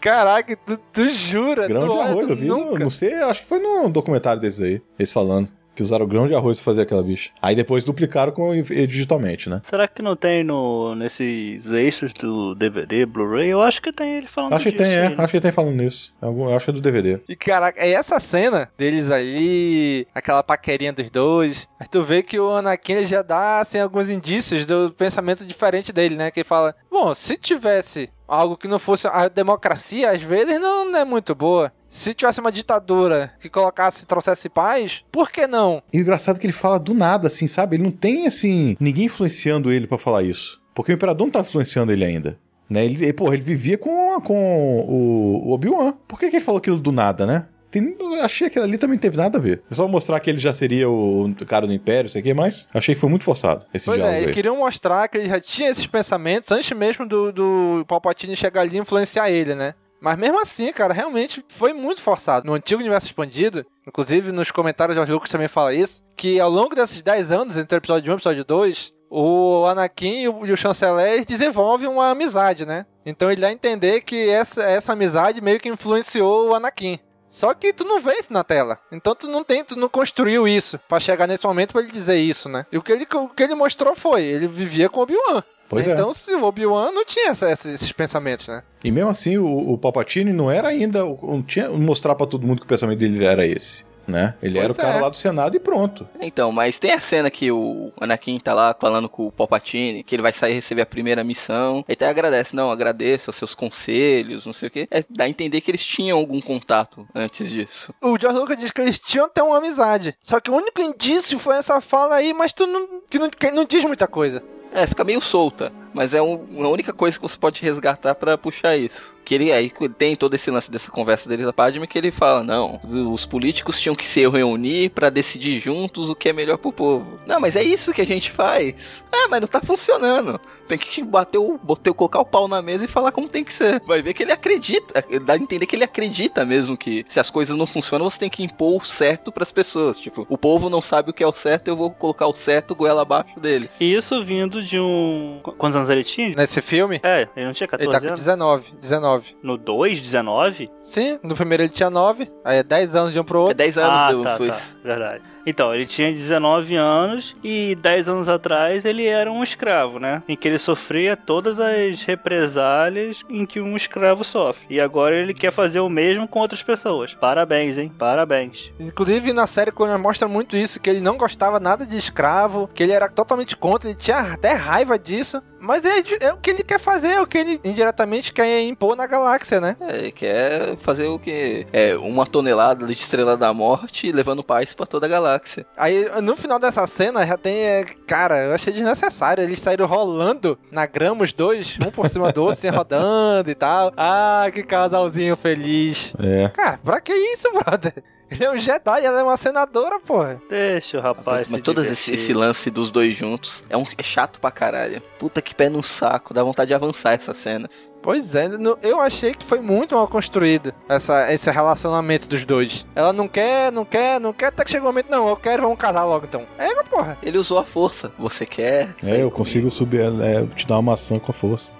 Caraca, tu, tu jura? Grão tu de arroz, eu vi. nunca. Não sei, acho que foi num documentário desses aí. Eles falando. Que usaram grão de arroz pra fazer aquela bicha. Aí depois duplicaram com digitalmente, né? Será que não tem no nesses extras do DVD, Blu-ray? Eu acho que tem ele falando Acho que disso tem, é. aí, né? Acho que tem falando nisso. Algum, eu acho que é do DVD. E caraca, é essa cena deles ali, aquela paquerinha dos dois. Mas tu vê que o Anakin já dá assim, alguns indícios do pensamento diferente dele, né? Que ele fala: Bom, se tivesse algo que não fosse a democracia, às vezes não é muito boa. Se tivesse uma ditadura que colocasse, trouxesse paz, por que não? E o engraçado é que ele fala do nada, assim, sabe? Ele não tem, assim, ninguém influenciando ele pra falar isso. Porque o Imperador não tá influenciando ele ainda. Né? Ele, ele, porra, ele vivia com, com o, o Obi-Wan. Por que, que ele falou aquilo do nada, né? Tem, eu achei que aquilo ali também teve nada a ver. É só mostrar que ele já seria o cara do Império, sei o que, mas achei que foi muito forçado esse Pois diálogo é, eles queriam mostrar que ele já tinha esses pensamentos antes mesmo do, do Palpatine chegar ali e influenciar ele, né? Mas mesmo assim, cara, realmente foi muito forçado. No antigo universo expandido, inclusive nos comentários George Lucas também fala isso, que ao longo desses 10 anos, entre o episódio 1 e o episódio 2, o Anakin e o, chanceler desenvolvem uma amizade, né? Então ele dá a entender que essa, essa amizade meio que influenciou o Anakin. Só que tu não vê isso na tela. Então tu não tem, tu não construiu isso pra chegar nesse momento pra ele dizer isso, né? E o que ele, o que ele mostrou foi, ele vivia com Obi-Wan. Pois é. então, se o Obi-Wan não tinha essa- esses, esses pensamentos, né? E mesmo assim, o, o Palpatine não era ainda. Não tinha mostrar pra todo mundo que o pensamento dele era esse. né? Ele era o Pois cara é. lá do Senado e pronto. Então, mas tem a cena que o Anakin tá lá falando com o Palpatine, que ele vai sair receber a primeira missão. Ele até agradece, não, agradeço aos seus conselhos, não sei o quê. É, dá a entender que eles tinham algum contato antes disso. O George Lucas diz que eles tinham até uma amizade. Só que o único indício foi essa fala aí, mas tu não, que não, que não diz muita coisa. É, fica meio solta, mas é um- a única coisa que você pode resgatar pra puxar isso. Que ele aí tem todo esse lance dessa conversa dele da Padme que ele fala: não, os políticos tinham que se reunir pra decidir juntos o que é melhor pro povo. Não, mas é isso que a gente faz. Ah, mas não tá funcionando. Tem que bater o, botar, colocar o pau na mesa e falar como tem que ser. Vai ver que ele acredita, dá a entender que ele acredita mesmo que se as coisas não funcionam, você tem que impor o certo pras pessoas. Tipo, o povo não sabe o que é o certo, eu vou colocar o certo goela abaixo deles. E isso vindo de um. Qu- Quantos anos ele tinha? Nesse filme? É, ele não tinha 14 Ele tá com anos. 19. 19. No 2, 19? Sim, no primeiro ele tinha 9. Aí é 10 anos de um pro outro. É 10 ah, tá, tá, verdade. Então, ele tinha 19 anos e 10 anos atrás ele era um escravo, né? Em que ele sofria todas as represálias em que um escravo sofre. E agora ele quer fazer o mesmo com outras pessoas. Parabéns, hein? Parabéns. Inclusive na série Clone mostra muito isso, que ele não gostava nada de escravo, que ele era totalmente contra, ele tinha até raiva disso. Mas é, é o que ele quer fazer, é o que ele indiretamente quer impor na galáxia, né? É, ele quer fazer o que? É, uma tonelada de estrela da morte levando paz pra toda a galáxia. Aí no final dessa cena já tem. é, Cara, eu achei desnecessário. Eles saíram rolando na grama, os dois, um por cima do outro, assim, rodando e tal. Ah, que casalzinho feliz. É. Cara, pra que isso, brother? Ele é um Jedi, ela é uma senadora, porra. Deixa o rapaz. Mas todo esse, esse lance dos dois juntos é, um, é chato pra caralho. Puta que pé no saco, dá vontade de avançar essas cenas. Pois é, no- eu achei que foi muito mal construído essa, esse relacionamento dos dois. Ela não quer, não quer, não quer, até que chegou o momento, não, eu quero, vamos casar logo então. É, porra. Ele usou a força. Você quer? É, eu consigo subir, é, te dar uma maçã com a força.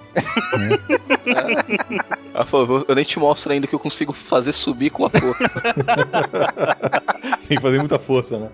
A favor, eu nem te mostro ainda que eu consigo fazer subir com a força. Tem que fazer muita força, né?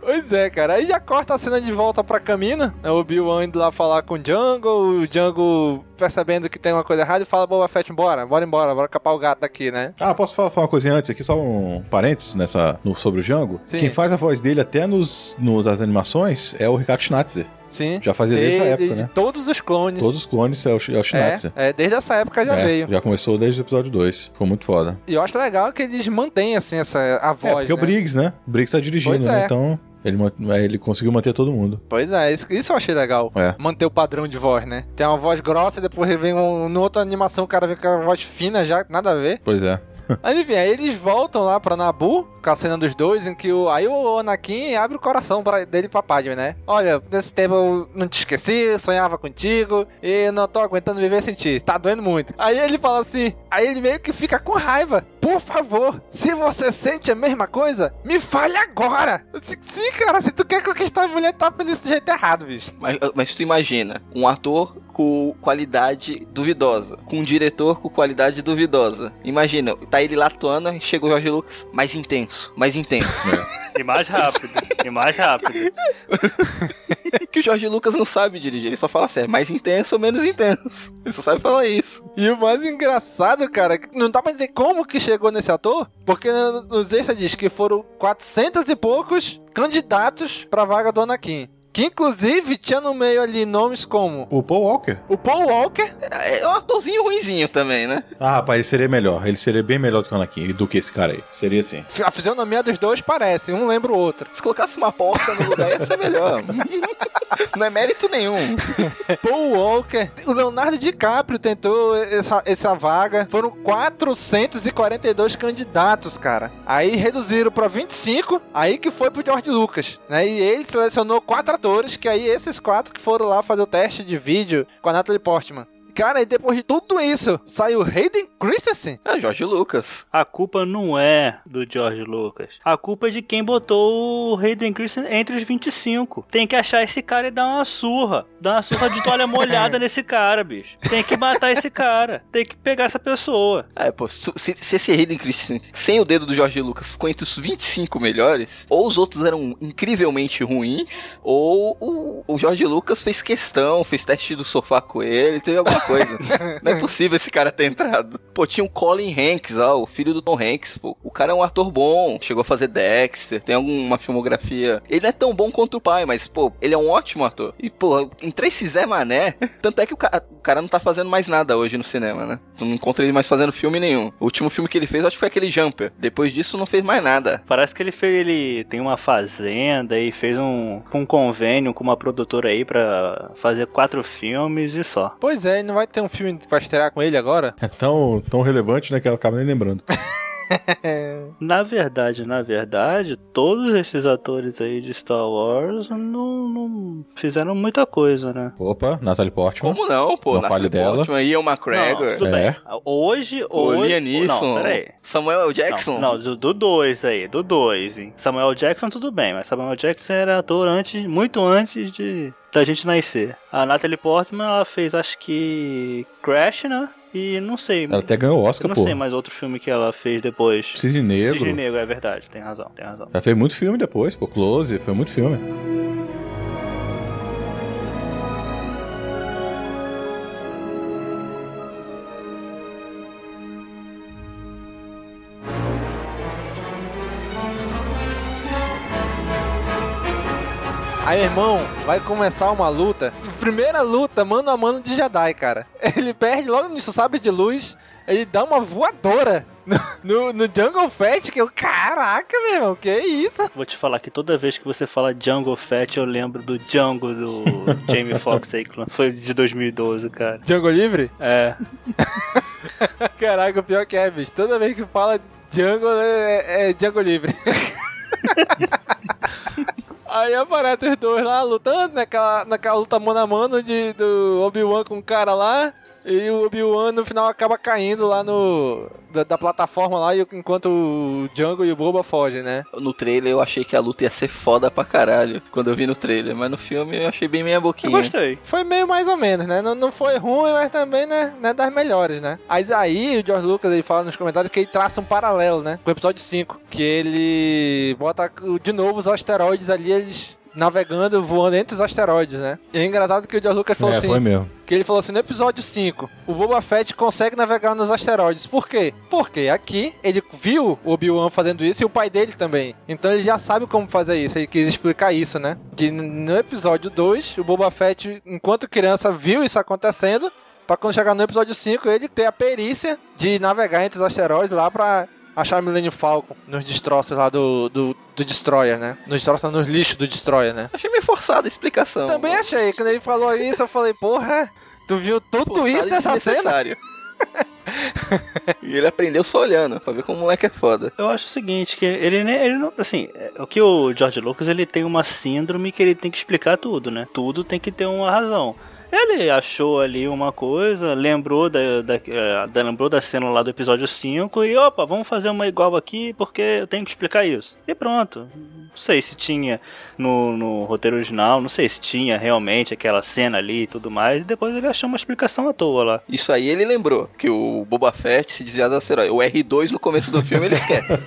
Pois é, cara. Aí já corta a cena de volta pra Camina. né, O Obi-Wan indo lá falar com o Django. O Django percebendo que tem uma coisa errada e fala: Boba Fett, bora, bora embora, bora capar o gato daqui, né? Ah, posso falar, falar uma coisinha antes aqui, só um parênteses nessa, no, sobre o Django? Sim. Quem faz a voz dele até nos, no, das animações é o Ricardo Schnatzer. Sim. Já fazia desde essa De- época, de né? todos os clones. Todos os clones é o, é o Schnatzer. É, é, desde essa época já É, veio. Já começou desde o episódio 2. Ficou muito foda. E eu acho legal que eles mantêm, assim, essa, a voz. é, porque né? o Briggs, né? O Briggs tá dirigindo, né? é. Então, ele, ele conseguiu manter todo mundo. Pois é, isso, isso eu achei legal. É. Manter o padrão de voz, né? Tem uma voz grossa e depois vem um, numa outra animação o cara vem com a voz fina já, nada a ver. Pois é. Mas enfim, aí eles voltam lá pra Nabu, com a cena dos dois, em que o, aí o Anakin abre o coração pra, dele pra Padme, né? Olha, nesse tempo eu não te esqueci, sonhava contigo e não tô aguentando viver sem ti, tá doendo muito. Aí ele fala assim, aí ele meio que fica com raiva. Por favor, se você sente a mesma coisa, me fale agora! Disse, Sim, cara, se tu quer conquistar a mulher, tá desse jeito errado, bicho. Mas, mas tu imagina, um ator com qualidade duvidosa, com um diretor com qualidade duvidosa. Imagina, tá ele lá atuando, e chega o Jorge Lucas, mais intenso, mais intenso. E mais rápido. e mais rápido. que o Jorge Lucas não sabe dirigir, ele só fala assim, é mais intenso ou menos intenso. Ele só sabe falar isso. E o mais engraçado, cara, não dá pra dizer como que chegou nesse ator, porque no- nos extras diz que foram 400 e poucos candidatos pra vaga do Anakin. Que inclusive tinha no meio ali nomes como O Paul Walker? o Paul Walker, É um atorzinho ruinzinho também, né? Ah, rapaz, ele seria melhor. Ele seria bem melhor do que o Anakin, do que esse cara aí. Seria assim. a fisionomia dos dois parece, um lembra o outro. Se colocasse uma porta no lugar ia ser melhor. não é mérito nenhum. Paul Walker, o Leonardo DiCaprio tentou essa, essa vaga. Foram 442 candidatos, cara. Aí reduziram pra 25, aí que foi pro George Lucas, né? E ele selecionou quatro atores, que aí esses quatro que foram lá fazer o teste de vídeo com a Natalie Portman. Cara, e depois de tudo isso, saiu Hayden Christensen. É Jorge Lucas. A culpa não é do George Lucas. A culpa é de quem botou o Hayden Christensen entre os 25. Tem que achar esse cara e dar uma surra. Dar uma surra de toalha molhada nesse cara, bicho. Tem que matar esse cara. Tem que pegar essa pessoa. É, pô, se, se esse Hayden Christensen, sem o dedo do Jorge Lucas, ficou entre os 25 melhores, ou os outros eram incrivelmente ruins, ou o, o Jorge Lucas fez questão, fez teste do sofá com ele, teve alguma coisa. Não é possível esse cara ter entrado. Pô, tinha o Colin Hanks, ó, o filho do Tom Hanks, pô. O cara é um ator bom, chegou a fazer Dexter, tem alguma filmografia. Ele não é tão bom quanto o pai, mas, pô, ele é um ótimo ator. E, pô, em Tracy Zé Mané, tanto é que o cara, o cara não tá fazendo mais nada hoje no cinema, né? Tu não encontra ele mais fazendo filme nenhum. O último filme que ele fez, acho que foi aquele Jumper. Depois disso, não fez mais nada. Parece que ele fez, ele tem uma fazenda e fez um, um convênio com uma produtora aí pra fazer quatro filmes e só. Pois é, não vai ter um filme que vai estrear com ele agora? É tão, tão relevante, né, que eu acabo nem lembrando. na verdade, na verdade, todos esses atores aí de Star Wars não, não fizeram muita coisa, né? Opa, Natalie Portman. Como não, pô? Não fale dela. Portman, Ian McGregor. Não, tudo É. bem. Hoje, O hoje... Liam Neeson. Não, peraí. Samuel L. Jackson. Não, não, do 2 aí, do 2. Samuel Jackson tudo bem, mas Samuel Jackson era ator antes, muito antes de da gente nascer. A Natalie Portman, ela fez acho que Crash, né? E não sei. Ela até ganhou o Oscar, não pô. sei mais outro filme que ela fez depois. Cisne Negro. Cisne Negro, é verdade, tem razão, tem razão. Ela fez muito filme depois, pô. Close, foi muito filme. Aí, irmão, vai começar uma luta. Primeira luta, mano a mano de Jedi, cara. Ele perde logo nisso, sabe de luz. Ele dá uma voadora no, no, no Jungle Fett, que eu. Caraca, meu irmão, que isso? Vou te falar que toda vez que você fala Jungle Fett, eu lembro do Django do Jamie Foxx aí, foi de 2012, cara. Django Livre? É. Caraca, o pior que é, bicho. Toda vez que fala Django, é, é Django Livre. Aí aparece os dois lá lutando naquela, naquela luta mano a mano de, do Obi-Wan com o cara lá. E o Obi-Wan no final acaba caindo lá no. Da, da plataforma lá, e enquanto o Django e o Boba fogem, né? No trailer eu achei que a luta ia ser foda pra caralho. Quando eu vi no trailer. Mas no filme eu achei bem meia Eu boquinha. gostei. Foi meio mais ou menos, né? Não, não foi ruim, mas também, né? Não é das melhores, né? Mas aí o George Lucas ele fala nos comentários que ele traça um paralelo, né? Com o episódio 5. Que ele bota de novo os asteroides ali, eles navegando, voando entre os asteroides, né? E é engraçado que o George Lucas falou é, assim. foi mesmo. Que ele falou assim, no episódio 5, o Boba Fett consegue navegar nos asteroides. Por quê? Porque aqui ele viu o Obi-Wan fazendo isso e o pai dele também. Então ele já sabe como fazer isso. Ele quis explicar isso, né? Que no episódio 2, o Boba Fett, enquanto criança, viu isso acontecendo. Pra quando chegar no episódio 5, ele ter a perícia de navegar entre os asteroides lá pra achar Millennium Falcon nos destroços lá do, do, do Destroyer, né? Nos destroços, nos lixos do Destroyer, né? Achei meio forçada a explicação. Também achei. Quando ele falou isso, eu falei, porra, tu viu tudo Forçado isso nessa cena? e ele aprendeu só olhando, pra ver como o moleque é foda. Eu acho o seguinte, que ele, nem- ele não. Assim, é, o que o George Lucas ele tem uma síndrome que ele tem que explicar tudo, né? Tudo tem que ter uma razão. Ele achou ali uma coisa, lembrou da, da, eh, da- lembrou da cena lá do episódio 5 e opa, vamos fazer uma igual aqui porque eu tenho que explicar isso. E pronto. Não sei se tinha no, no roteiro original, não sei se tinha realmente aquela cena ali e tudo mais. E depois ele achou uma explicação à toa lá. Isso aí ele lembrou, que o Boba Fett se desvia do asteroide. O R2 no começo do filme ele esquece.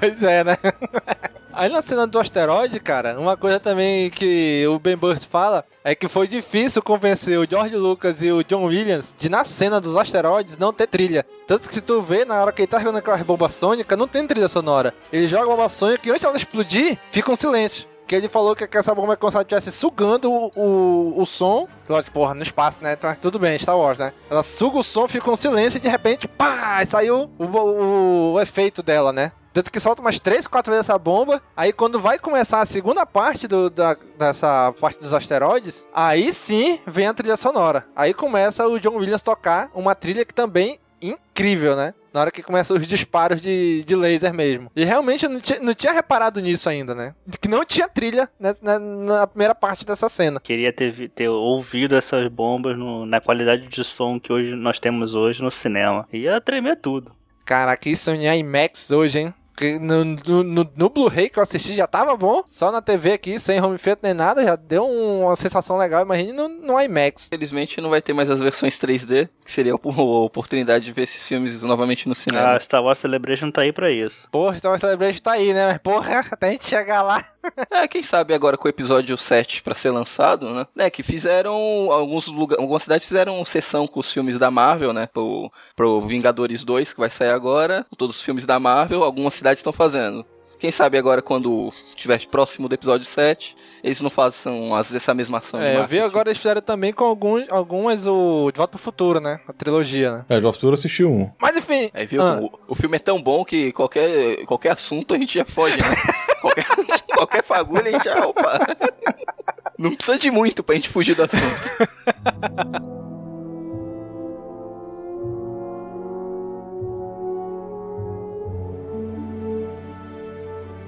pois é, né? Aí na cena do asteroide, cara, uma coisa também que o Ben Burst fala é que foi difícil convencer o George Lucas e o John Williams de na cena dos asteroides não ter trilha. Tanto que se tu vê, na hora que ele tá jogando aquelas bombas sônicas, não tem trilha sonora. Ele joga a bomba sônica e antes dela explodir, fica um silêncio. Que ele falou que essa bomba é como se ela estivesse sugando o, o, o som. Lógico, porra, no espaço, né? Tá, tudo bem, Star Wars, né? Ela suga o som, fica um silêncio e de repente, pá, saiu o, o, o efeito dela, né? Tanto que solta umas 3, 4 vezes essa bomba. Aí quando vai começar a segunda parte do, da, dessa parte dos asteroides, aí sim vem a trilha sonora. Aí começa o John Williams tocar uma trilha que também incrível, né? Na hora que começam os disparos de, de laser mesmo. E realmente eu não tinha, não tinha reparado nisso ainda, né? Que não tinha trilha né, na, na primeira parte dessa cena. Queria ter, ter ouvido essas bombas no- na qualidade de som que hoje nós temos hoje no cinema. Ia tremer tudo. Caraca, isso em IMAX hoje, hein? Porque no, no, no, no Blu-ray que eu assisti já tava bom. Só na TV aqui, sem home theater nem nada, já deu uma sensação legal. Imagine no, no IMAX. Infelizmente não vai ter mais as versões 3D, que seria a oportunidade de ver esses filmes novamente no cinema. Ah, Star Wars Celebration tá aí pra isso. Porra, Star Wars Celebration tá aí, né? Mas porra, até a gente chegar lá. é, quem sabe agora com o episódio 7 pra ser lançado, né? né que fizeram, alguns lugares, algumas cidades fizeram sessão com os filmes da Marvel, né? Pro, pro Vingadores 2, que vai sair agora. Todos os filmes da Marvel, algumas cidades estão fazendo. Quem sabe agora, quando estiver próximo do episódio 7, eles não façam às vezes essa mesma ação. É, eu vi agora eles fizeram também com alguns, algumas o De Volta pro Futuro, né? A trilogia, né? É, De Volta pro Futuro assistiu um. Mas enfim. É, viu? Ah. O, o, filme é tão bom que qualquer, qualquer assunto a gente já foge, né? qualquer, qualquer fagulha a gente já. Opa! Não precisa de muito pra gente fugir do assunto.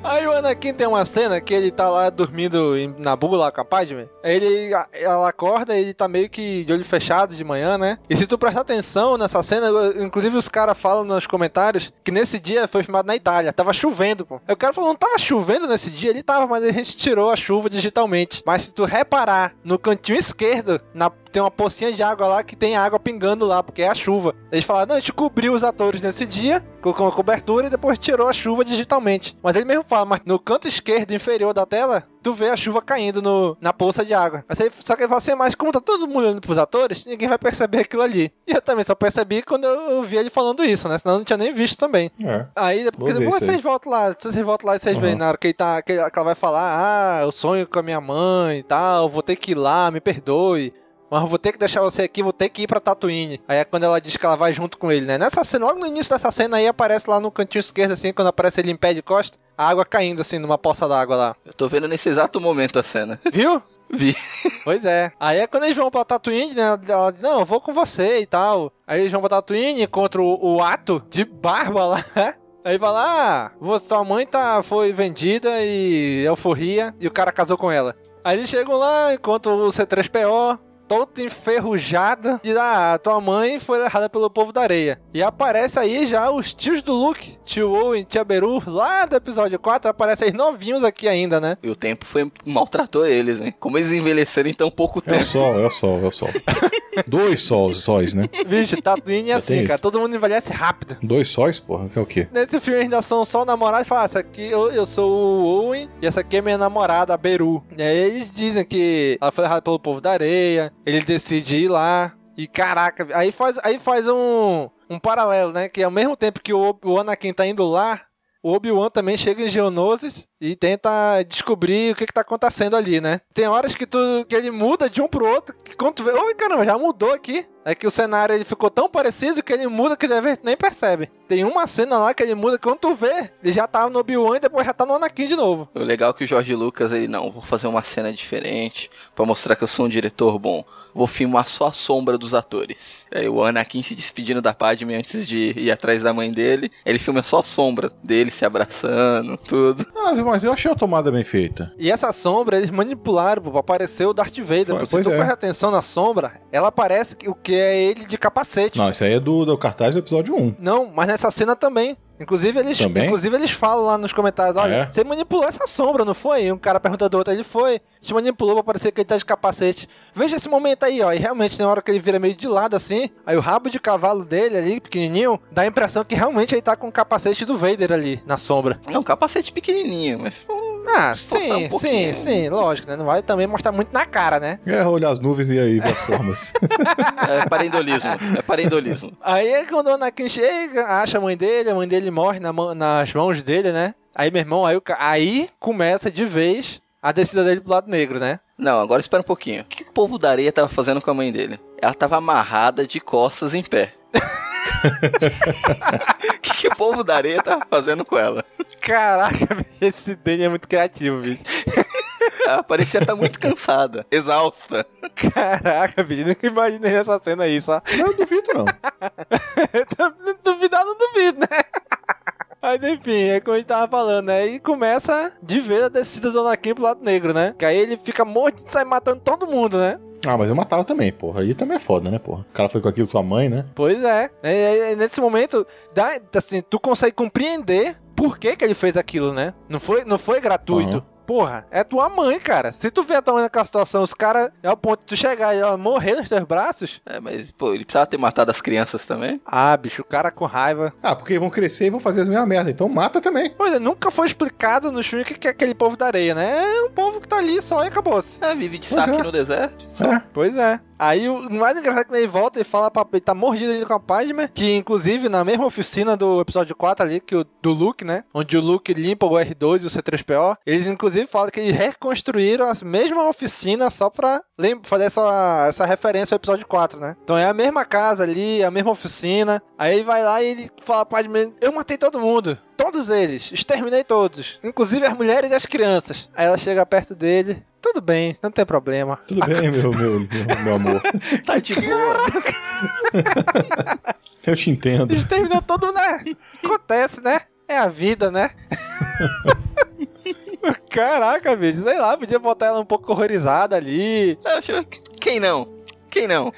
Aí o Anakin tem uma cena que ele tá lá dormindo na bula com a Padme. Ele, ela acorda ele tá meio que de olho fechado de manhã, né? E se tu prestar atenção nessa cena, inclusive os caras falam nos comentários que nesse dia foi filmado na Itália. Tava chovendo, pô. Aí o cara falou, não tava chovendo nesse dia? Ele tava, mas a gente tirou a chuva digitalmente. Mas se tu reparar no cantinho esquerdo, na tem uma pocinha de água lá que tem água pingando lá, porque é a chuva. Eles falaram, não, a gente cobriu os atores nesse dia, colocou uma cobertura e depois tirou a chuva digitalmente. Mas ele mesmo fala, mas no canto esquerdo inferior da tela, tu vê a chuva caindo no, na poça de água. Só que ele fala assim, mas como tá todo mundo olhando pros atores, ninguém vai perceber aquilo ali. E eu também só percebi quando eu vi ele falando isso, né? Senão eu não tinha nem visto também. É. Aí, porque depois vocês voltam lá, vocês voltam lá e vocês uhum. veem na hora que ele tá, que ela vai falar, ah, eu sonho com a minha mãe e tal, vou ter que ir lá, me perdoe mas vou ter que deixar você aqui, vou ter que ir pra Tatooine. Aí é quando ela diz que ela vai junto com ele, né? Nessa cena, logo no início dessa cena aí, aparece lá no cantinho esquerdo, assim, quando aparece ele em pé de costa, a água caindo, assim, numa poça d'água lá. Eu tô vendo nesse exato momento a cena. Viu? Vi. Pois é. Aí é quando eles vão pra Tatooine, né? Ela diz, não, eu vou com você e tal. Aí eles vão pra Tatooine contra o, o ato de barba lá. Aí vai lá, ah, sua mãe tá, foi vendida e euforia, e o cara casou com ela. Aí eles chegam lá, encontram o C3PO, toda enferrujada. Diz: Ah, tua mãe foi errada pelo povo da areia. E aparece aí já os tios do Luke, tio Owen, tia Beru, lá do episódio 4, aparecem aí novinhos aqui ainda, né? E o tempo foi maltratou eles, hein? Como eles envelheceram em tão pouco tempo. É o sol, é o sol, é o sol. Dois sóis, sóis, né? Vixe, Tatooine é assim, cara. Todo mundo envelhece rápido. Dois sóis, porra? Que é o quê? Nesse filme ainda são só namorados e falam, ah, essa aqui eu, eu sou o Owen e essa aqui é minha namorada, a Beru. E aí eles dizem que ela foi errada pelo povo da areia, ele decide ir lá. E caraca, aí faz, aí faz um, um paralelo, né? Que ao mesmo tempo que o, o Anakin tá indo lá, o Obi-Wan também chega em Geonosis e tenta descobrir o que, que tá acontecendo ali, né? Tem horas que, tu, que ele muda de um pro outro, que quando tu vê, oi caramba, já mudou aqui. É que o cenário ele ficou tão parecido que ele muda que deve nem percebe. Tem uma cena lá que ele muda que quando tu vê, ele já tá no Obi-Wan e depois já tá no Anakin de novo. O legal é que o Jorge Lucas, ele não, vou fazer uma cena diferente para mostrar que eu sou um diretor bom. Vou filmar só a sombra dos atores. Aí o Anakin se despedindo da Padme antes de ir atrás da mãe dele, ele filma só a sombra dele se abraçando, tudo. Mas, mas eu achei a tomada bem feita. E essa sombra eles manipularam pra aparecer o Darth Vader. Foi, se tu é. prestar atenção na sombra, ela parece o que é ele de capacete. Não, isso aí é do, do cartaz do episódio 1. Não, mas nessa cena também. Inclusive eles, Também? inclusive eles falam lá nos comentários, olha, é? você manipulou essa sombra, não foi? E um cara pergunta do outro, ele foi, te manipulou pra parecer que ele tá de capacete. Veja esse momento aí, ó, e realmente tem hora que ele vira meio de lado assim, aí o rabo de cavalo dele ali, pequenininho, dá a impressão que realmente ele tá com o capacete do Vader ali, na sombra. É um capacete pequenininho, mas ah, sim, um sim, sim, lógico, né? Não vai também mostrar muito na cara, né? É, olhar as nuvens e aí ver as formas. é parendolismo, é parendolismo. Aí é quando o Anakin chega, acha a mãe dele, a mãe dele morre na nas mãos dele, né? Aí, meu irmão, aí, aí começa de vez a descida dele pro lado negro, né? Não, agora espera um pouquinho. O que, que o povo da areia tava fazendo com a mãe dele? Ela tava amarrada de costas em pé. O que, que, o povo da areia tá fazendo com ela? Caraca, esse Danny é muito criativo, bicho. Ela parecia estar tá muito cansada, exausta. Caraca, bicho, nunca imaginei essa cena aí, só. Não, eu duvido não. Duvidar não duvido, né? Aí, enfim, é como a gente tava falando, né? E começa de ver a descida do Anakin pro lado negro, né? Que aí ele fica morto e sai matando todo mundo, né? Ah, mas eu matava também, porra. Aí também é foda, né, porra? O cara foi com aquilo com a mãe, né? Pois é. E, e, nesse momento, dá, assim, tu consegue compreender por que que ele fez aquilo, né? Não foi, não foi gratuito. Uhum. Porra, é tua mãe, cara. Se tu vê a tua mãe naquela situação, os caras, é o ponto de tu chegar e ela morrer nos teus braços. É, mas, pô, ele precisava ter matado as crianças também. Ah, bicho, o cara com raiva. Ah, porque vão crescer e vão fazer as mesmas merda. Então mata também. Pois é, nunca foi explicado no filme o que é aquele povo da areia, né? É um povo que tá ali só e acabou-se. É, vive de Pois saque é. no deserto. É, pois é. Aí o mais engraçado é que ele volta e fala pra ele tá mordido ali com a Padme, que inclusive na mesma oficina do episódio 4 ali, que o, do Luke, né? Onde o Luke limpa o R2 e o C3PO, eles inclusive falam que eles reconstruíram a mesma oficina só pra fazer essa, essa referência ao episódio 4, né? Então é a mesma casa ali, a mesma oficina. Aí ele vai lá e ele fala pra Padme, eu matei todo mundo. Todos eles, exterminei todos, inclusive as mulheres e as crianças. Aí ela chega perto dele, tudo bem, não tem problema. Tudo bem, meu, meu, meu, meu amor. Tá de boa. Eu te entendo. Exterminou todo, né? Acontece, né? É a vida, né? Caraca, bicho, sei lá, podia botar ela um pouco horrorizada ali. Quem não? Quem não?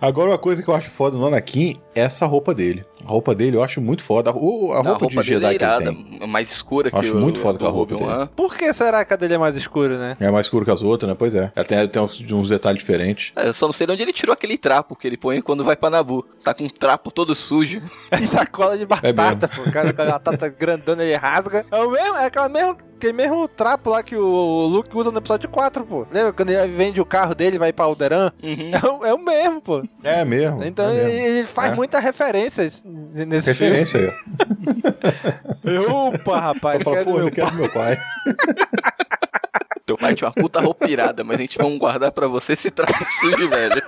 Agora, uma coisa que eu acho foda no Anakin é essa roupa dele. A roupa dele eu acho muito foda. A Não, roupa, de dele Jedi é que ele irada, tem. mais escura Eu acho que o, muito foda aquela roupa Obi-Wan. Por que será que a dele é mais escura, né? É mais escuro que as outras, né? Pois é. Ela tem, tem uns, uns detalhes diferentes. É, eu só não sei de onde ele tirou aquele trapo que ele põe quando vai pra Nabu. Tá com um trapo todo sujo. Sacola de É batata, pô. Cara, aquela batata grandona ele rasga. É o mesmo, é aquela mesmo, aquele mesmo trapo lá que o Luke usa no episódio 4, pô. Lembra quando ele vende o carro dele e vai pra Alderan? É, o, é o mesmo, pô. É mesmo. Então é ele, mesmo. ele faz É. muita referência nesse Referência aí, ó. filme. Opa, rapaz, Eu falo, quero pô, meu eu quero meu pai. Teu pai tinha uma puta roupa irada, mas a gente vai guardar pra você esse trapo sujo, velho.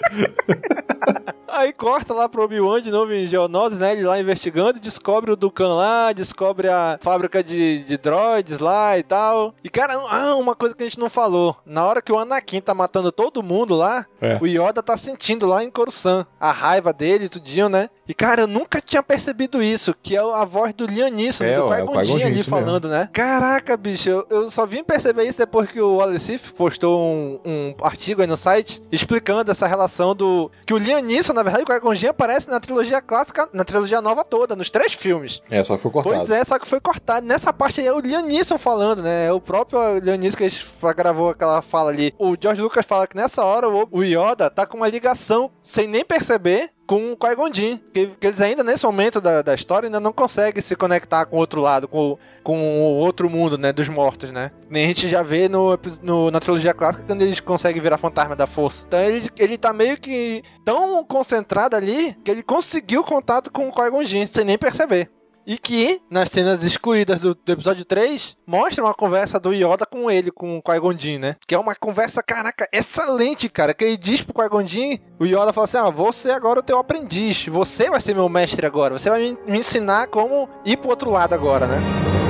Aí corta lá pro Obi-Wan de novo em Geonosis, né? Ele lá investigando, descobre o Dukan lá, descobre a fábrica de, de droids lá e tal. E, cara, ah, uma coisa que a gente não falou. Na hora que o Anakin tá matando todo mundo lá, É. o Yoda tá sentindo lá em Coruscant a raiva dele tudinho, né? E, cara, eu nunca tinha percebido isso, que é a voz do Liam Neeson, É, do é Qui-Gon Jinn, ali isso mesmo. falando, né? Caraca, bicho, eu, eu só vim perceber isso depois que o Alecif postou um, um artigo aí no site explicando essa relação do... Que o Liam Neeson, na verdade, o Qui-Gon aparece na trilogia clássica, na trilogia nova toda, nos três filmes. É, só que foi cortado. Pois é, só que foi cortado. Nessa parte aí é o Liam Neeson falando, né? É o próprio Liam Neeson que gravou aquela fala ali. O George Lucas fala que nessa hora o o Yoda tá com uma ligação, sem nem perceber, com o Jinn. Que, que eles ainda, nesse momento da, da história, ainda não conseguem se conectar com o outro lado, com, com o outro mundo, né? Dos mortos, né? Nem a gente já vê no, no- na trilogia clássica quando eles conseguem virar fantasma da força. Então ele, ele tá meio que tão concentrado ali que ele conseguiu contato com o Jinn, sem nem perceber. E que, nas cenas excluídas do, do episódio 3, mostra uma conversa do Yoda com ele, com o Qui-Gon Jinn, né? Que é uma conversa, caraca, excelente, cara. Que ele diz pro Qui-Gon Jinn, o Yoda fala assim, ah, você agora é o teu aprendiz. Você vai ser meu mestre agora. Você vai me, me ensinar como ir pro outro lado agora, né?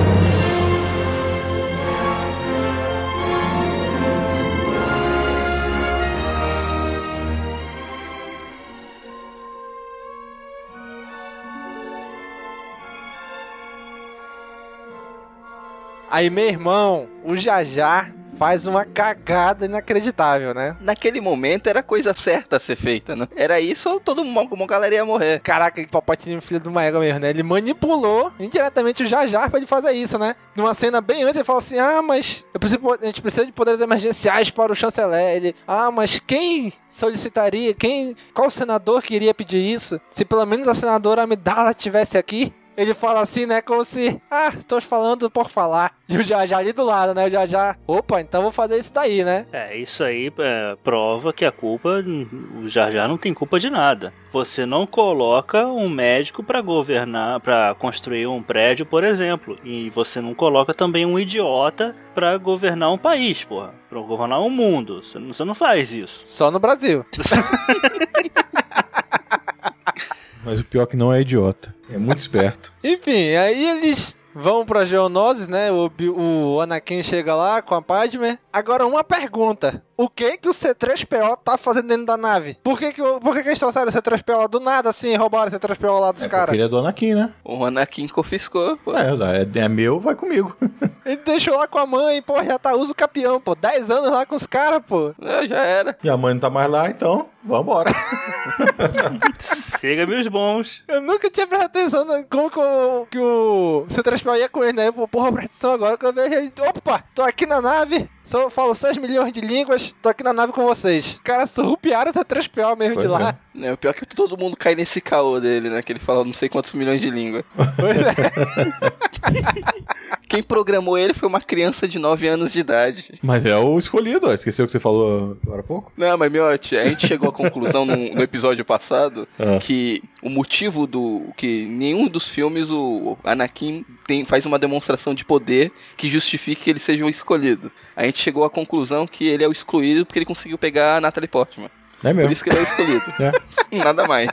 Aí, meu irmão, o Jajá faz uma cagada inacreditável, né? Naquele momento era coisa certa a ser feita, né? Era isso ou todo mundo, uma galera ia morrer. Caraca, que Palpatine é filho de uma égua mesmo, né? Ele manipulou indiretamente o Jar Jar pra ele fazer isso, né? Numa cena bem antes, ele fala assim, ah, mas preciso, a gente precisa de poderes emergenciais para o chanceler. Ele, ah, mas quem solicitaria, quem, qual senador que iria pedir isso? Se pelo menos a senadora Amidala estivesse aqui? Ele fala assim, né? Como se, ah, estou falando por falar. E o Jar ali do lado, né? O Jar, opa, então vou fazer isso daí, né? É, isso aí é, prova que a culpa, o Jar não tem culpa de nada. Você não coloca um médico pra governar, pra construir um prédio, por exemplo, e você não coloca também um idiota pra governar um país, porra, pra governar um mundo. Você não, você não faz isso. Só no Brasil. Mas o pior é que não é idiota. É muito esperto. Enfim, aí eles vão pra Geonosis, né? O, o Anakin chega lá com a Padme. Agora, uma pergunta. O que que o C3PO tá fazendo dentro da nave? Por que que, por que, que eles trouxeram o C3PO do nada assim, roubaram o C3PO lá dos Porque caras? ele é do Anakin, né? O Anakin confiscou, pô. É, é, é meu, vai comigo. Ele deixou lá com a mãe, pô, já tá uso campeão, pô. 10 anos lá com os caras, pô. É, já era. E a mãe não tá mais lá, então, vambora. Siga meus bons. Eu nunca tinha prestado atenção na- como que o, que o C3PO ia com ele, né? Eu falei, porra, presta atenção agora que eu vejo ele. Opa, tô aqui na nave, só falo 6 milhões de línguas, tô aqui na nave com vocês. Cara, surrupiaram o C3PO mesmo de Pois lá. É, o pior é que todo mundo cai nesse caô dele, né? Que ele fala não sei quantos milhões de línguas. Quem programou ele foi uma criança de 9 anos de idade. Mas é o escolhido, ó. Esqueceu o que você falou agora há pouco? Não, mas Miotti, a gente chegou à conclusão no, no episódio passado Ah. que o motivo do. que nenhum dos filmes o Anakin tem, faz uma demonstração de poder que justifique que ele seja o escolhido. A gente chegou à conclusão que ele é o excluído porque ele conseguiu pegar a Natalie Portman. É mesmo. Por isso que ele é o escolhido. Nada mais.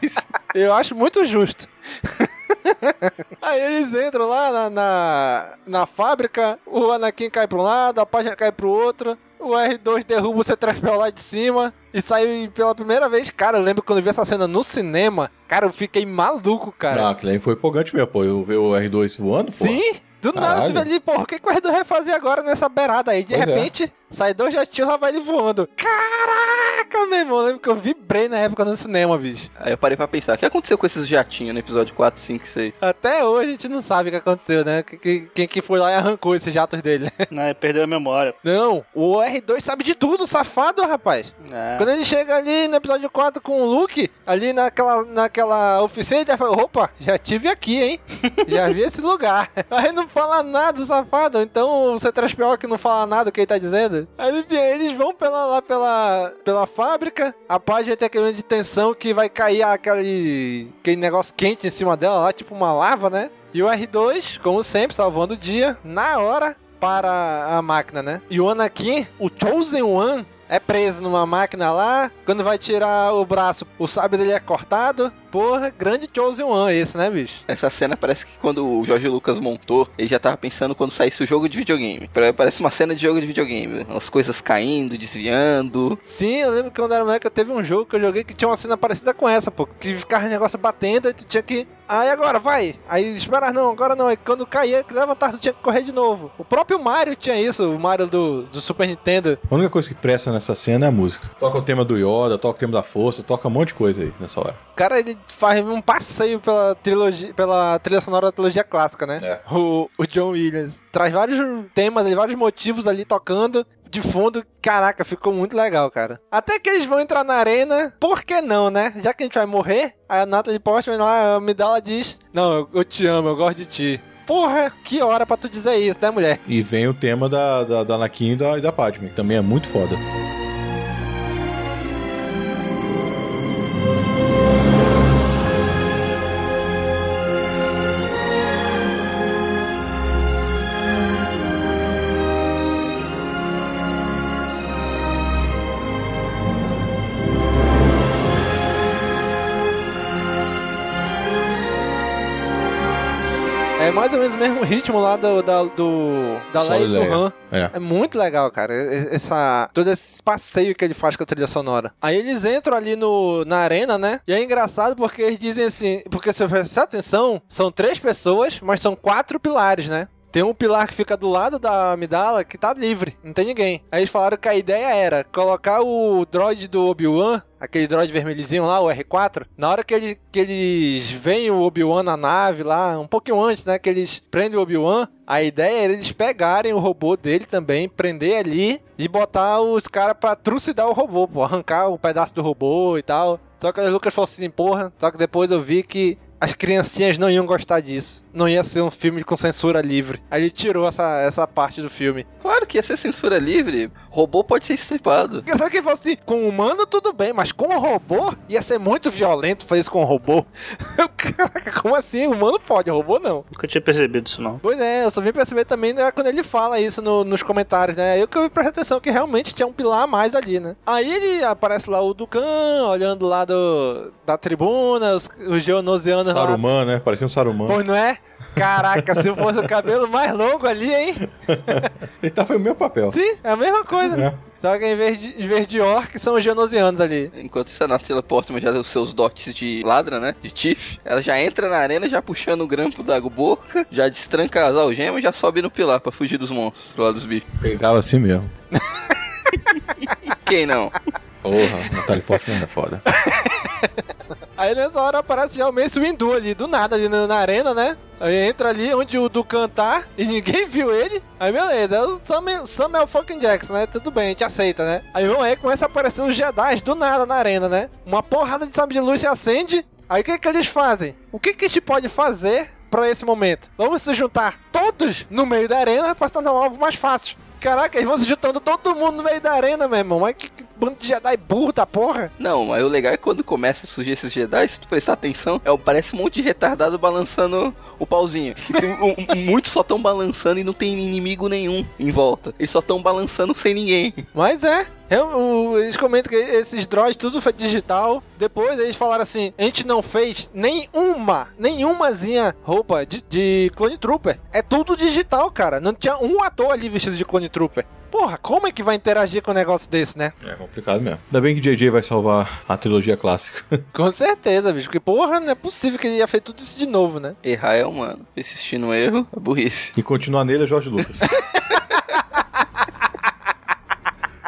Eu acho muito justo. Aí eles entram lá na, na, na fábrica, o Anakin cai pra um lado, a página cai pro outro, o R2 derruba o C3PO lá de cima e sai pela primeira vez. Cara, eu lembro quando eu vi essa cena no cinema, cara, eu fiquei maluco, cara. Ah, aquilo aí foi empolgante mesmo, pô. Eu ver o R2 voando, pô. Sim! Do nada tu vê Caralho. ali, porra, o que, que o R2 vai fazer agora nessa beirada aí? De Pois é. Sai dois jatinhos lá vai ele voando. Caraca, meu irmão, eu lembro que eu vibrei na época no cinema, bicho. Aí eu parei pra pensar, o que aconteceu com esses jatinhos no episódio 4, 5 e 6? Até hoje a gente não sabe o que aconteceu, né? Que- que- Quem que foi lá e arrancou esses jatos dele. Né, perdeu a memória. Não, o R2 sabe de tudo, safado, rapaz. É. Quando ele chega ali no episódio 4 com o Luke, ali naquela, naquela oficina, ele já fala, opa, já tive aqui, hein? já vi esse lugar. Aí não fala nada, safado. Então o C3PO que não fala nada o que ele tá dizendo. Aí ele- eles vão pela, lá pela, pela fábrica, a página tem aquele de tensão que vai cair aquele, aquele negócio quente em cima dela lá, tipo uma lava, né? E o R2, como sempre, salvando o dia, na hora, para a máquina, né? E o Anakin, o Chosen One, é preso numa máquina lá. Quando vai tirar o braço, o sábio dele é cortado. Porra, grande Chosen One esse, né, bicho? Essa cena parece que quando o Jorge Lucas montou, ele já tava pensando quando saísse o jogo de videogame. Parece uma cena de jogo de videogame. As coisas caindo, desviando. Sim, eu lembro que quando era moleque, eu teve um jogo que eu joguei que tinha uma cena parecida com essa, pô. Que ficava o negócio batendo e tu tinha que. Aí agora, vai! Aí espera, não, agora não. Aí quando caía, que levantar, tu tinha que correr de novo. O próprio Mario tinha isso, o Mario do, do Super Nintendo. A única coisa que presta nessa cena é a música. Toca o tema do Yoda, toca o tema da força, toca um monte de coisa aí nessa hora. O cara, ele faz um passeio pela trilogia, pela trilha sonora da trilogia clássica, né? É. O, o John Williams. Traz vários temas, vários motivos ali tocando. De fundo, caraca, ficou muito legal, cara. Até que eles vão entrar na arena, por que não, né? Já que a gente vai morrer, a Natalie Portman lá, a Amidala diz: Não, eu, eu te amo, eu gosto de ti. Porra, que hora pra tu dizer isso, né, mulher? E vem o tema da, da, da Anakin e da, e da Padme, que também é muito foda. Mesmo ritmo lá do, da, do, da Leia e do. Han. É. É muito legal, cara. Essa, todo esse passeio que ele faz com a trilha sonora. Aí eles entram ali no, na arena, né? E é engraçado porque eles dizem assim. Porque se você prestar atenção, são três pessoas, mas são quatro pilares, né? Tem um pilar que fica do lado da Amidala que tá livre, não tem ninguém. Aí eles falaram que a ideia era colocar o droid do Obi-Wan, aquele droid vermelhozinho lá, o R4, na hora que, ele, que eles veem o Obi-Wan na nave lá, um pouquinho antes, né, que eles prendem o Obi-Wan, a ideia era eles pegarem o robô dele também, prender ali e botar os caras pra trucidar o robô, pô, arrancar um pedaço do robô e tal. Só que o Lucas falou assim, porra, só que depois eu vi que as criancinhas não iam gostar disso. Não ia ser um filme com censura livre. Aí ele tirou essa, essa parte do filme. Claro que ia ser censura livre. Robô pode ser estripado. Só que ele falou assim, com humano tudo bem, mas com o robô ia ser muito violento fazer isso com o robô. Eu, Caraca, como assim? Humano pode, robô não. Nunca tinha percebido isso, não. Pois é, eu só vim perceber também né, quando ele fala isso no- nos comentários, né? Aí que eu vi prestar atenção que realmente tinha um pilar a mais ali, né? Aí ele aparece lá o Dukan, olhando lá do, da tribuna, os, os geonosianos lá. Saruman, né? Parecia um Saruman. Pois não é? Caraca, se fosse o cabelo mais longo ali, hein? Ele tá foi o meu papel. Sim, é a mesma coisa. É. Só que em vez de, em vez de orc, são os genosianos ali. Enquanto isso, a Natalie Portman já deu seus dotes de ladra, né? De Tiff. Ela já entra na arena, já puxando o grampo da boca, já destranca as algemas e já sobe no pilar pra fugir dos monstros lá dos bichos. Pegava assim mesmo. Quem não? Porra, Natalie Portman é foda. Aí nessa hora aparece já o Mace Windu ali, do nada, ali na, na arena, né? Aí entra ali onde o Dukan tá e ninguém viu ele. Aí beleza, é o Samuel, Samuel fucking Jackson, né? Tudo bem, a gente aceita, né? Aí vão aí começa a aparecer os Jedi do nada na arena, né? Uma porrada de sabre de luz se acende. Aí o que que eles fazem? O que que a gente pode fazer pra esse momento? Vamos se juntar todos no meio da arena se tornar um alvo mais fácil. Caraca, eles vão se juntando todo mundo no meio da arena, meu irmão. Mas que bando de Jedi burro da porra. Não, mas o legal é quando começa a surgir esses Jedi, se tu prestar atenção, é, parece um monte de retardado balançando o pauzinho. Um- um- muitos só tão balançando e não tem inimigo nenhum em volta. Eles só tão balançando sem ninguém. Mas é. É, o- eles comentam que esses droids tudo foi digital. Depois eles falaram assim: a gente não fez nenhuma, nenhumazinha roupa de, de Clone Trooper. É tudo digital, cara. Não tinha um ator ali vestido de Clone Trooper. Porra, como é que vai interagir com um negócio desse, né? É complicado mesmo. Ainda bem que JJ vai salvar a trilogia clássica. Com certeza, bicho. Porque, porra, não é possível que ele ia feito tudo isso de novo, né? Errar é humano. Persistir no erro é burrice. E continuar nele é Jorge Lucas.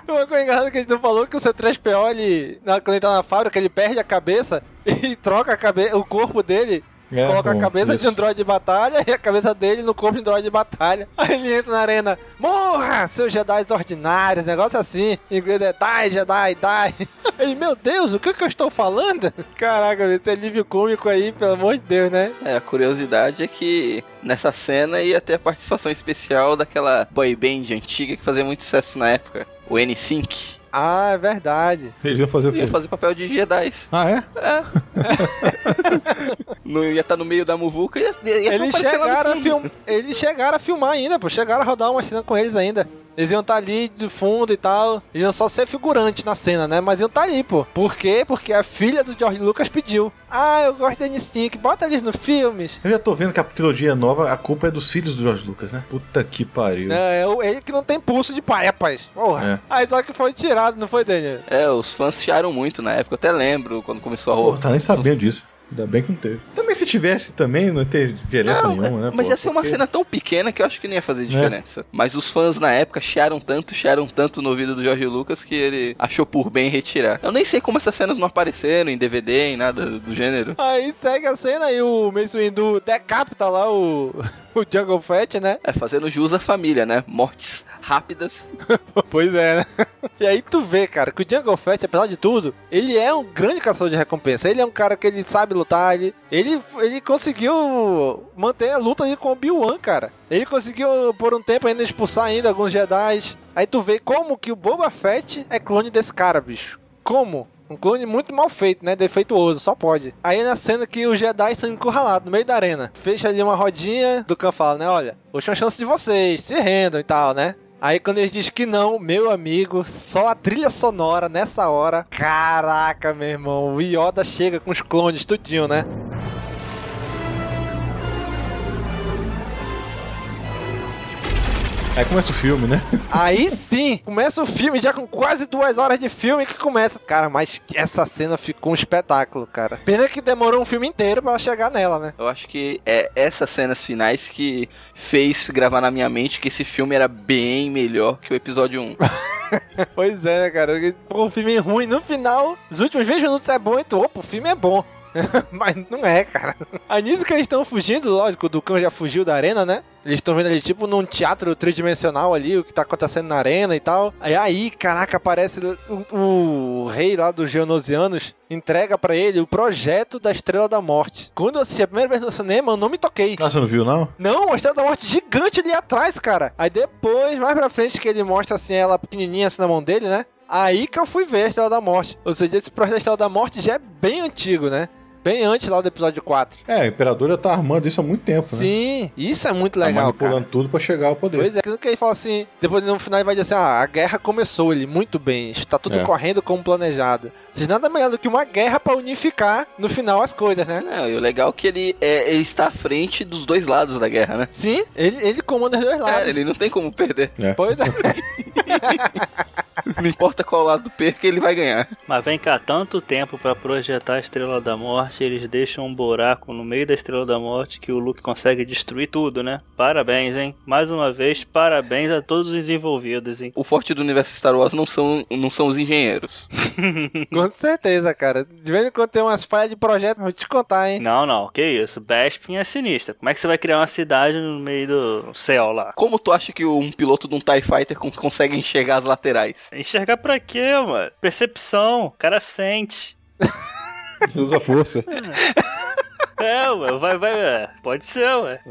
Uma coisa engraçada que a gente não falou que o C3PO, ele, na- quando ele tá na fábrica, ele perde a cabeça e troca a cabe o corpo dele. É, coloca a bom, cabeça isso. de um droid de batalha e a cabeça dele no corpo de um droid de batalha. Aí ele entra na arena, morra, seus Jedi ordinários, negócio assim. Em inglês é die, Jedi, die. Ele, meu Deus, o que, que eu estou falando? Caraca, esse é alívio cômico aí, pelo amor de Deus, né? É, a curiosidade é que nessa cena ia ter a participação especial daquela boy band antiga que fazia muito sucesso na época, o N-Sync. Ah, é verdade. Eles iam fazer o quê? Ia fazer papel de Jedi. Ah, é? É. Não ia estar no meio da muvuca e ia, ia Eles chegaram, a film... eles chegaram a filmar ainda, pô. Chegaram a rodar uma cena com eles ainda. Eles iam estar ali de fundo e tal. Eles iam só ser figurante na cena, né? Mas iam estar ali, pô. Por quê? Porque a filha do George Lucas pediu. Ah, eu gosto da N-Sync. Bota eles nos filmes. Eu já tô vendo que a trilogia nova, a culpa é dos filhos do Jorge Lucas, né? Puta que pariu. É, é o- ele que não tem pulso de pai, rapaz. Porra. É. Aí só que foi tirado, não foi, Daniel? É, os fãs chiaram muito na época. Eu até lembro quando começou a Pô, roupa. tá nem sabendo disso. Ainda bem que não teve. Também se tivesse também, não ia ter diferença Não, nenhuma, né? mas pô? ia ser uma Porque- cena tão pequena que eu acho que não ia fazer diferença. Mas os fãs na época chiaram tanto, chiaram tanto no ouvido do Jorge Lucas que ele achou por bem retirar. Eu nem sei como essas cenas não apareceram em DVD, em nada do gênero. Aí segue a cena e o Mace Windu decapita lá o, o Jungle Fett, né? É, fazendo jus à família, né? Mortes rápidas. Pois é, né? E aí tu vê, cara, que o Jungle Fett, apesar de tudo, ele é um grande caçador de recompensa. Ele é um cara que ele sabe lutar, ele, ele, ele conseguiu manter a luta ali com o Obi-Wan, cara. Ele conseguiu, por um tempo, ainda expulsar ainda alguns Jedi. Aí tu vê como que o Boba Fett é clone desse cara, bicho. Como? Um clone muito mal feito, né? Defeituoso, só pode. Aí na cena que os Jedi são encurralados no meio da arena. Fecha ali uma rodinha, do Khan fala, né? Olha, última chance de vocês, se rendam e tal, né? Aí quando ele diz que não, meu amigo, só a trilha sonora nessa hora. Caraca, meu irmão, o Yoda chega com os clones tudinho, né? Aí começa o filme, né? Aí sim, começa o filme já com quase duas horas de filme que começa. Cara, mas essa cena ficou um espetáculo, cara. Pena que demorou um filme inteiro pra chegar nela, né? Eu acho que é essas cenas finais que fez gravar na minha mente que esse filme era bem melhor que o episódio 1. Pois é, né, cara? Pô, um filme ruim. No final, os últimos 20 minutos é bom, então, opa, o filme é bom. Mas não é, cara. Aí nisso que eles estão fugindo, lógico, o Ducão já fugiu da arena, né? Eles estão vendo ali, tipo, num teatro tridimensional ali, o que tá acontecendo na arena e tal. Aí, aí caraca, aparece o, o rei lá dos Geonosianos, entrega pra ele o projeto da Estrela da Morte. Quando eu assisti a primeira vez no cinema, eu não me toquei. Ah, você não viu, não? Não, a Estrela da Morte gigante ali atrás, cara. Aí depois, mais pra frente, que ele mostra assim, ela pequenininha assim na mão dele, né? Aí que eu fui ver a Estrela da Morte. Ou seja, esse projeto da Estrela da Morte já é bem antigo, né? Bem antes lá do episódio 4. É, o Imperador já tá armando isso há muito tempo, né? Sim, isso é muito Tá legal, manipulando cara. tudo pra chegar ao poder. Pois é, aquilo que ele fala assim, depois no final ele vai dizer assim, ah, a guerra começou ele muito bem, está tudo É. correndo como planejado. Seja, nada melhor do que uma guerra pra unificar no final as coisas, né? Não, e o legal é que ele, é, ele está à frente dos dois lados da guerra, né? Sim, ele, ele comanda os dois lados. É, ele não tem como perder. É. Pois é. Não importa qual lado perca, ele vai ganhar. Mas vem cá, tanto tempo pra projetar a Estrela da Morte, eles deixam um buraco no meio da Estrela da Morte que o Luke consegue destruir tudo, né? Parabéns, hein? Mais uma vez, parabéns a todos os envolvidos, hein? O forte do universo Star Wars não são, não são os engenheiros. Com certeza, cara. De vez em quando tem umas falhas de projeto, vou te contar, hein? Não, não, que isso. Bespin é sinistra. Como é que você vai criar uma cidade no meio do céu lá? Como tu acha que um piloto de um TIE Fighter con- consegue enxergar as laterais? Enxergar pra quê, mano? Percepção. O cara sente. Usa força. É, ué, vai, vai, é. Pode ser, ué.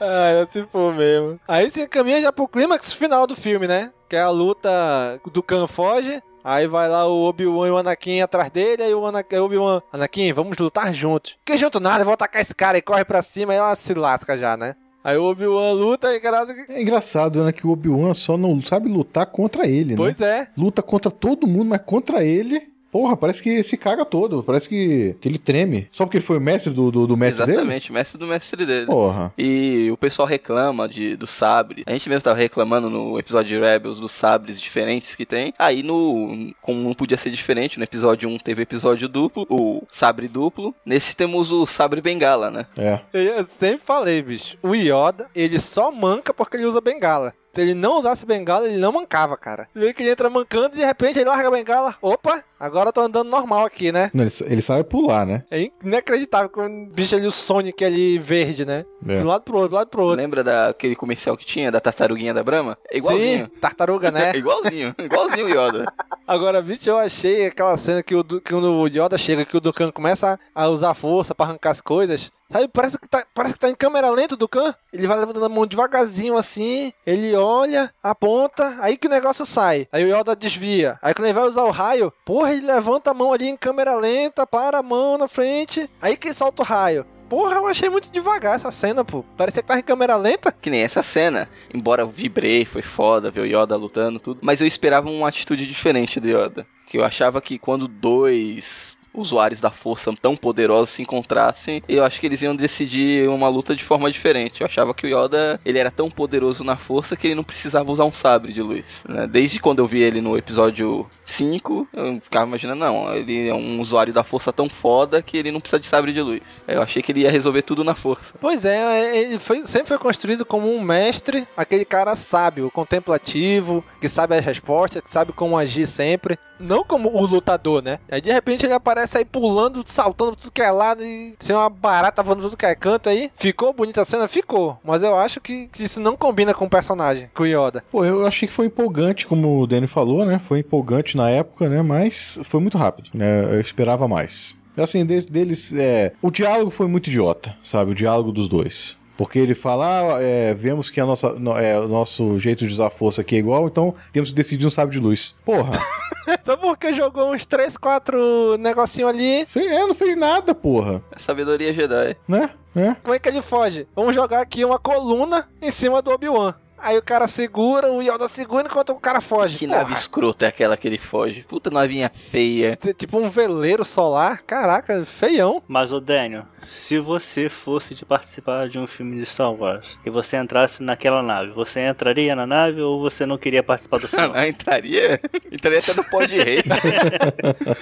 Ah, é se for mesmo. Aí você caminha já pro clímax final do filme, né? Que é a luta do Khan foge. Aí vai lá o Obi-Wan e o Anakin atrás dele, aí o Ana- aí o Obi-Wan, Anakin, vamos lutar juntos. Que junto nada, eu vou atacar esse cara e corre pra cima e ela se lasca já, né? Aí o Obi-Wan luta e caralho. É engraçado, né? Que o Obi-Wan só não sabe lutar contra ele, Pois né? é. Luta contra todo mundo, mas contra ele. Porra, parece que se caga todo. Parece que, que ele treme. Só porque ele foi o mestre do, do, do mestre dele? Exatamente, mestre do mestre dele. Porra. E o pessoal reclama de, do sabre. A gente mesmo tava reclamando no episódio de Rebels dos sabres diferentes que tem. Aí no. Como não podia ser diferente, no episódio 1 teve episódio duplo, o sabre duplo. Nesse temos o sabre bengala, né? É. Eu sempre falei, bicho. O Yoda, ele só manca porque ele usa bengala. Se ele não usasse bengala, ele não mancava, cara. Você vê que ele entra mancando e de repente ele larga a bengala. Opa, agora eu tô andando normal aqui, né? Não, ele, ele sabe pular, né? É inacreditável quando o bicho ali, o Sonic ali verde, né? É. De um lado pro outro, do lado pro outro. Lembra daquele comercial que tinha da tartaruguinha da Brahma? É igualzinho. Sim, tartaruga, né? É igualzinho, igualzinho o Yoda. Agora, bicho, eu achei aquela cena que, o, que quando o Yoda chega, que o Dukan começa a usar força pra arrancar as coisas. Sabe, parece que tá, parece que tá em câmera lenta o Dukan. Ele vai levantando a mão devagarzinho assim, ele olha, aponta, aí que o negócio sai. Aí o Yoda desvia. Aí quando ele vai usar o raio, porra, levanta a mão ali em câmera lenta, para a mão na frente, aí que solta o raio. Porra, eu achei muito devagar essa cena, pô. Parecia que tava em câmera lenta. Que nem essa cena. Embora eu vibrei, foi foda ver o Yoda lutando tudo. Mas eu esperava uma atitude diferente do Yoda. Que eu achava que quando dois usuários da força tão poderosos se encontrassem, eu acho que eles iam decidir uma luta de forma diferente. Eu achava que o Yoda, ele era tão poderoso na força que ele não precisava usar um sabre de luz. né? Desde quando eu vi ele no episódio 5, eu ficava imaginando, não, ele é um usuário da força tão foda que ele não precisa de sabre de luz. Eu achei que ele ia resolver tudo na força. Pois é, ele foi- sempre foi construído como um mestre, aquele cara sábio, contemplativo, que sabe as respostas, que sabe como agir sempre. Não como o lutador, né? Aí de repente ele aparece aí pulando, saltando tudo que é lado e sem uma barata voando tudo que é canto aí. Ficou bonita a cena? Ficou. Mas eu acho que, isso não combina com o personagem, com o Yoda. Pô, eu achei que foi empolgante, como o Danny falou, né? Foi empolgante na época, né? Mas foi muito rápido, né? Eu esperava mais. Assim, de- deles, é... O diálogo foi muito idiota, sabe? O diálogo dos dois. Porque ele fala, ah, é, vemos que a nossa, no- é, o nosso jeito de usar força aqui é igual, então temos que decidir um sábio de luz. Porra, Só porque jogou uns 3, 4 negocinho ali. é, não fez nada, porra. É sabedoria Jedi. Né? É. Como é que ele foge? Vamos jogar aqui uma coluna em cima do Obi-Wan. Aí o cara segura, o Yoda segura enquanto o cara foge. Que Porra. nave escrota é aquela que ele foge? Puta navinha feia. Tipo um veleiro solar. Caraca, feião. Mas, ô Daniel, se você fosse de participar de um filme de Star Wars e você entrasse naquela nave, você entraria na nave ou você não queria participar do filme? Ah, entraria? Entraria até no pó de rei.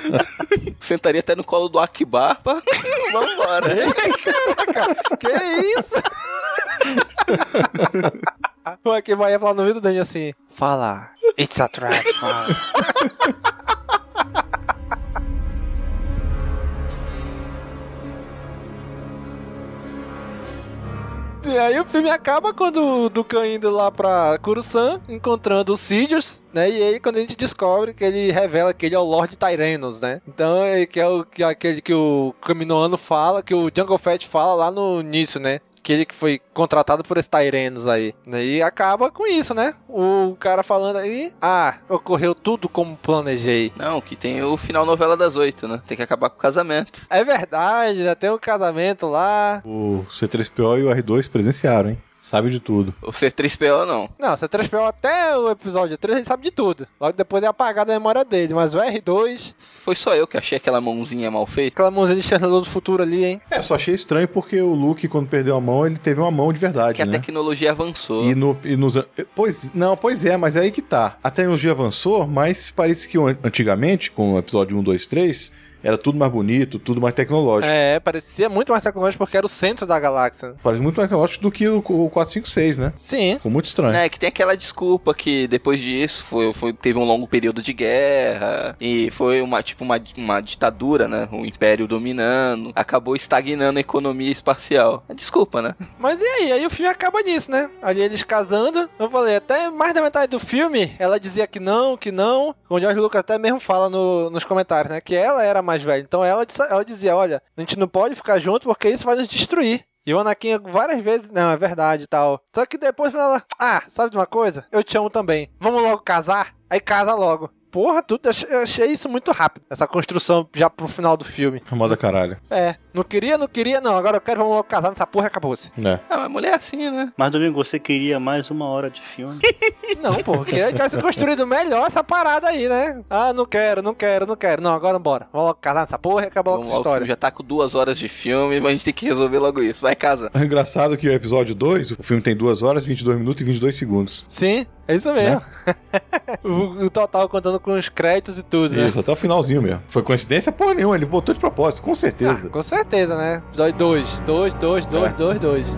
Sentaria até no colo do Akbar. Pra... Vambora. Caraca, que isso? o Akiba ia falar no vídeo do Daniel assim: Fala, it's a trap, fala. E aí o filme acaba quando o Dukan indo lá pra Kurusan, encontrando o Sidious, né? E aí quando a gente descobre que ele revela que ele é o Lord Tyrannos, né? Então é que é o que é aquele que o Caminoano fala, que o Jungle Fett fala lá no início, né? Que ele que foi contratado por esses Tyrannos aí. né? E acaba com isso, né? O cara falando aí, ah, ocorreu tudo como planejei. Não, que tem o final novela das oito, né? Tem que acabar com o casamento. É verdade, né? Tem um casamento lá. O C3PO e o R2 presenciaram, hein? Sabe de tudo. O C3PO não. Não, o C3PO até o episódio 3 ele sabe de tudo. Logo depois é apagado a memória dele. Mas o R2. Foi só eu que achei aquela mãozinha mal feita. Aquela mãozinha de Exterminador do Futuro ali, hein? É, só achei estranho porque o Luke, quando perdeu a mão, ele teve uma mão de verdade. Que né? a tecnologia avançou. E, no, e nos. Pois, não, pois é, mas é aí que tá. A tecnologia avançou, mas parece que antigamente, com o episódio 1, 2, 3, era tudo mais bonito, tudo mais tecnológico. É, parecia muito mais tecnológico porque era o centro da galáxia. Parece muito mais tecnológico do que o, o 456, né? Sim. Ficou muito estranho. É, que tem aquela desculpa que depois disso foi, foi, teve um longo período de guerra e foi uma, tipo, uma, uma ditadura, né? O império dominando, acabou estagnando a economia espacial. É desculpa, né? Mas e aí? Aí o filme acaba nisso, né? Ali eles casando. Eu falei, até mais da metade do filme, ela dizia que não, que não. O George Lucas até mesmo fala no, nos comentários, né? Que ela era mais velha. Então ela, ela dizia: Olha, a gente não pode ficar junto porque isso vai nos destruir. E o Anakin várias vezes, não, é verdade e tal. Só que depois ela, ah, sabe de uma coisa? Eu te amo também. Vamos logo casar? Aí casa logo. Porra, tudo, eu achei isso muito rápido. Essa construção já pro final do filme. Moda caralho. É, não queria, não queria, não. Agora eu quero, vamos logo casar nessa porra e acabou-se. É. Ah, mas mulher é assim, né? Mas, Domingo, você queria mais uma hora de filme? não, pô, queria que tivesse construído melhor essa parada aí, né? Ah, não quero, não quero, não quero. Não, agora bora. Vamos logo casar nessa porra e acabar logo essa história. Já tá com duas horas de filme, mas a gente tem que resolver logo isso. Vai casar. É engraçado que o episódio 2, o filme tem 2 horas, 22 minutos e 22 segundos. Sim, é isso mesmo. Né? o, o, total contando com os créditos e tudo, Isso, né? até o finalzinho mesmo. Foi coincidência? Porra nenhuma, ele botou de propósito, com certeza. Ah, com certeza, né? Episódio 2, 2, 2, 2, 2, 2.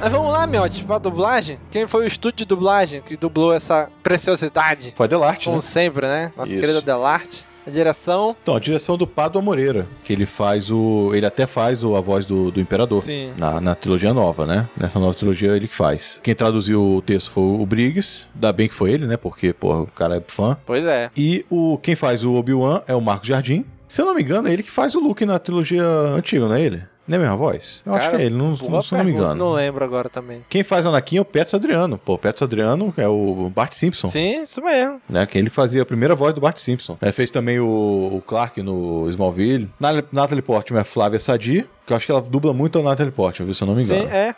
Mas vamos lá, Miotti, pra dublagem. Quem foi o estúdio de dublagem que dublou essa preciosidade? Foi a Delarte, Como né? sempre, né? Nossa Isso. querida Delarte. A direção. Então, a direção do Pádua Moreira, que ele faz o. Ele até faz o, a voz do, do Imperador. Sim. Na, na trilogia nova, né? Nessa nova trilogia ele que faz. Quem traduziu o texto foi o Briggs. Ainda bem que foi ele, né? Porque, pô, o cara é fã. Pois é. E o quem faz o Obi-Wan é o Marcos Jardim. Se eu não me engano, é ele que faz o Luke na trilogia antiga, não é ele? Não é a mesma voz? Eu acho Cara, que é ele, não, não, se não me engano. Não lembro agora também. Quem faz Anakin é o Petros Adriano. Pô, o Petros Adriano é o Bart Simpson. Sim, isso mesmo. Né, que ele fazia a primeira voz do Bart Simpson. É, fez também o, o Clark no Smallville. Na, Natalie Portman é Flávia Sadi, que eu acho que ela dubla muito a Natalie Portman, viu, se eu não me engano. Sim, é.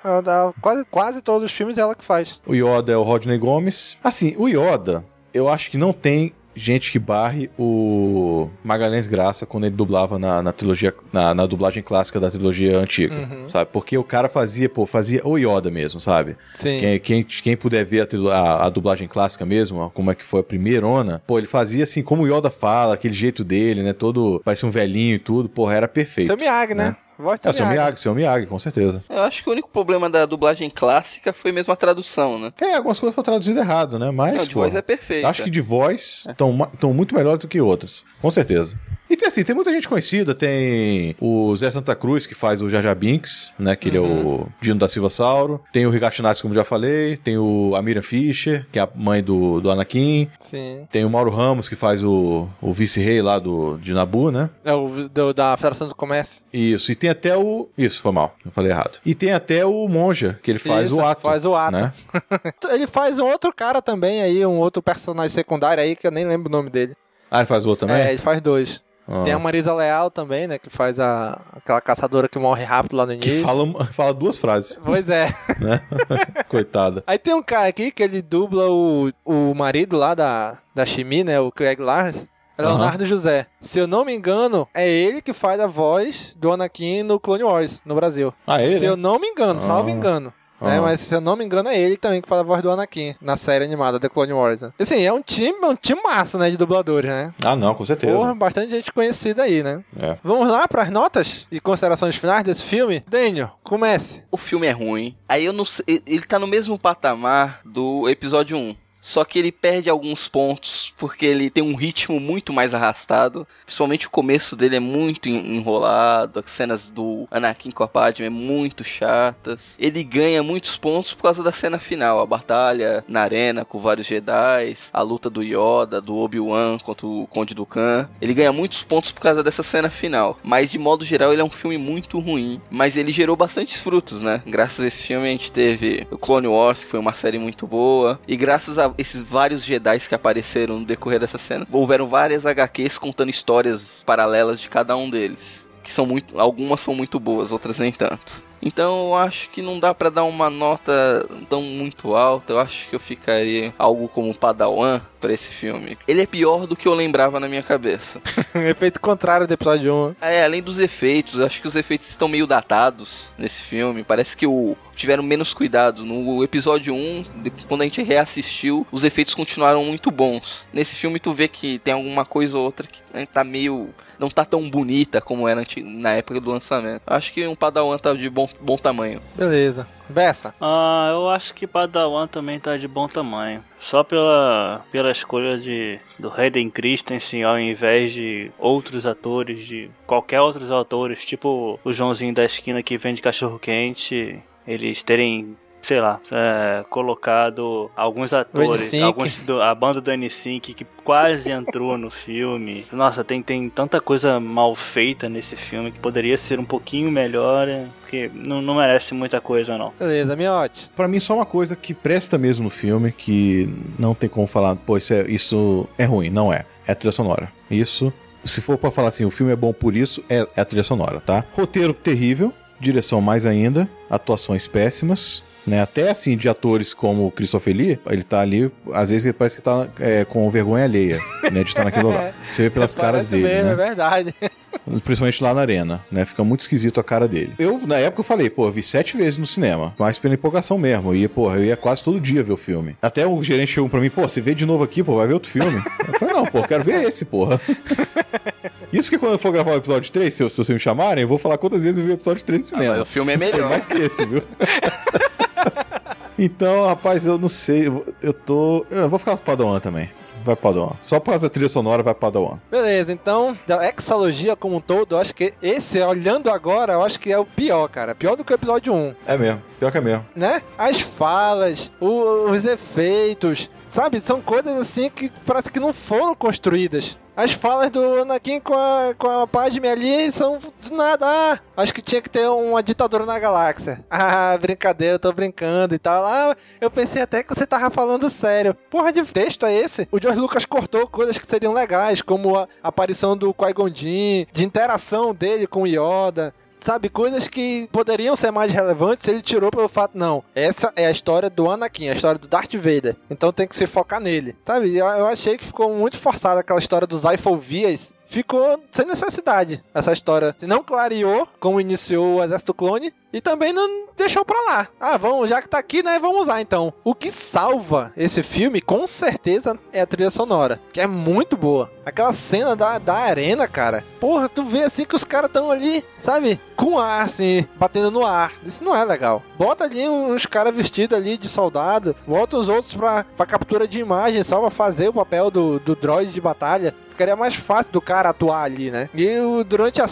Quase, quase todos os filmes é ela que faz. O Yoda é o Rodney Gomes. Assim, o Yoda, eu acho que não tem gente que barre o Magalhães Graça quando ele dublava na, na trilogia, na, na dublagem clássica da trilogia antiga, Uhum. sabe? Porque o cara fazia, pô, fazia o Yoda mesmo, sabe? Sim. Quem, quem, quem puder ver a, a- a dublagem clássica mesmo, como é que foi a primeirona, pô, ele fazia assim, como o Yoda fala, aquele jeito dele, né? Todo, parecia um velhinho e tudo, porra, era perfeito. Seu Miyagi, né? Voz do É, o seu Miyagi. Miyagi, seu Miyagi, com certeza. Eu acho que o único problema da dublagem clássica foi mesmo a tradução, né? É, algumas coisas foram traduzidas errado, né? Mas. Não, de pô, voz é perfeita. Acho que de voz estão muito melhores do que outras. Com certeza. E tem assim, tem muita gente conhecida. Tem o Zé Santa Cruz, que faz o Jar Binks, né? Que ele é o Dino da Silva Sauro. Tem o Natsu, como já falei. Tem o a Miriam Fischer, que é a mãe do, do Anakin. Sim. Tem o Mauro Ramos, que faz o, o vice-rei lá do, de Nabu, né? É o do- da Federação do Comércio. Isso. E tem até o... Isso, foi mal. Eu falei errado. E tem até o Monja, que ele faz Isso, o ato. Faz o ato. Né? Ele faz um outro cara também aí, um outro personagem secundário aí, que eu nem lembro o nome dele. Ah, ele faz o outro também? É, ele faz dois. Ah. Tem a Marisa Leal também, né? Que faz a, aquela caçadora que morre rápido lá no Que início. fala, fala duas frases, Pois é. né? Coitada. Aí tem um cara aqui que ele dubla o, o marido lá da, da Shimi, né? O Craig Lars. É Leonardo José. Se eu não me engano, é ele que faz a voz do Anakin no Clone Wars, no Brasil. Ah, ele, Se eu não me engano, salvo Ah. engano. Né? Ah. Mas se eu não me engano, é ele também que faz a voz do Anakin na série animada The Clone Wars. Né? Assim, é um time, é um time massa, né? De dubladores, né? Ah, não, com certeza. Porra, bastante gente conhecida aí, né? É. Vamos lá para as notas e considerações finais desse filme? Daniel, comece. O filme é ruim. Aí eu não sei. ele- Ele tá no mesmo patamar do episódio 1. Só que ele perde alguns pontos porque ele tem um ritmo muito mais arrastado. Principalmente o começo dele é muito en- enrolado. As cenas do Anakin com a Padme é muito chatas. Ele ganha muitos pontos por causa da cena final. A batalha na arena com vários Jedi. A luta do Yoda, do Obi-Wan contra o Conde Dukan. Ele ganha muitos pontos por causa dessa cena final. Mas de modo geral ele é um filme muito ruim. Mas ele gerou bastantes frutos, né? Graças a esse filme a gente teve o Clone Wars, que foi uma série muito boa. E graças a esses vários Jedi que apareceram no decorrer dessa cena, houveram várias HQs contando histórias paralelas de cada um deles. Que são muito. Algumas são muito boas, outras nem tanto. Então eu acho que não dá para dar uma nota tão muito alta. Eu acho que eu ficaria algo como Padawan para esse filme. Ele é pior do que eu lembrava na minha cabeça. Efeito contrário do episódio 1. É, além dos efeitos, acho que os efeitos estão meio datados nesse filme. Parece que o tiveram menos cuidado. No episódio 1, quando a gente reassistiu, os efeitos continuaram muito bons. Nesse filme tu vê que tem alguma coisa ou outra que né, tá meio não tá tão bonita como era na época do lançamento. Acho que um Padawan tá de bom, bom tamanho. Beleza. Bessa. Ah, eu acho que Padawan também tá de bom tamanho. Só pela, pela escolha de, do Hayden Christensen ao invés de outros atores, de qualquer outros atores, tipo o Joãozinho da esquina que vende cachorro quente, eles terem sei lá, é, colocado alguns atores, alguns do, a banda do N5 que quase entrou no filme. Nossa, tem, tem tanta coisa mal feita nesse filme que poderia ser um pouquinho melhor, é, porque não, não merece muita coisa, não. Beleza, Miotti. Pra mim, só uma coisa que presta mesmo no filme, que não tem como falar, pô, isso é, isso é ruim, não é. É a trilha sonora. Isso se for para falar assim, o filme é bom por isso, é, é, a trilha sonora, tá? Roteiro terrível, direção mais ainda, atuações péssimas, né? Até assim, de atores como o Christopher Lee, ele tá ali, às vezes ele parece que tá é, com vergonha alheia, né? De estar naquele lugar. Você vê pelas caras dele. Mesmo, né? É verdade. Principalmente lá na arena, né? Fica muito esquisito a cara dele. Eu, na época, eu falei, pô, eu vi sete vezes no cinema. Mais pela empolgação mesmo. Ia, porra, eu ia quase todo dia ver o filme. Até o gerente chegou pra mim, pô, você vê de novo aqui, pô, vai ver outro filme. Eu falei, não, pô, quero ver esse, porra. Isso porque quando eu for gravar o episódio 3, se, se vocês me chamarem, eu vou falar quantas vezes eu vi o episódio 3 no cinema. Ah, o filme é melhor. Foi mais que esse, viu? Então, rapaz, eu não sei. Eu tô. Eu vou ficar com o Padawan também. Vai Padawan. Só por causa da trilha sonora, vai Padawan. Beleza, então, da exalogia como um todo, eu acho que esse, olhando agora, eu acho que é o pior, cara. Pior do que o episódio 1. É mesmo. Pior que é mesmo. Né? As falas, o, os efeitos, sabe? São coisas assim que parece que não foram construídas. As falas do Anakin com a, com a Padme ali são do nada. Ah, acho que tinha que ter uma ditadura na galáxia. Ah, brincadeira, eu tô brincando e tal. Ah, eu pensei até que você tava falando sério. Porra de texto é esse? O George Lucas cortou coisas que seriam legais, como a aparição do Qui-Gon de interação dele com Yoda sabe? Coisas que poderiam ser mais relevantes, ele tirou pelo fato, não, essa é a história do Anakin, a história do Darth Vader. Então tem que se focar nele, sabe? Eu achei que ficou muito forçada aquela história dos Eiffel-Vias ficou sem necessidade essa história. Não clareou como iniciou o Exército Clone e também não deixou pra lá. Ah, vamos, já que tá aqui, né, vamos usar então. O que salva esse filme, com certeza, é a trilha sonora, que é muito boa. Aquela cena da, da arena, cara. Porra, tu vê assim que os caras estão ali, sabe, com ar, assim, batendo no ar. Isso não é legal. Bota ali uns caras vestidos ali de soldado, bota os outros pra, pra captura de imagem, só pra fazer o papel do, do droid de batalha ficaria mais fácil do cara atuar ali, né? E durante a,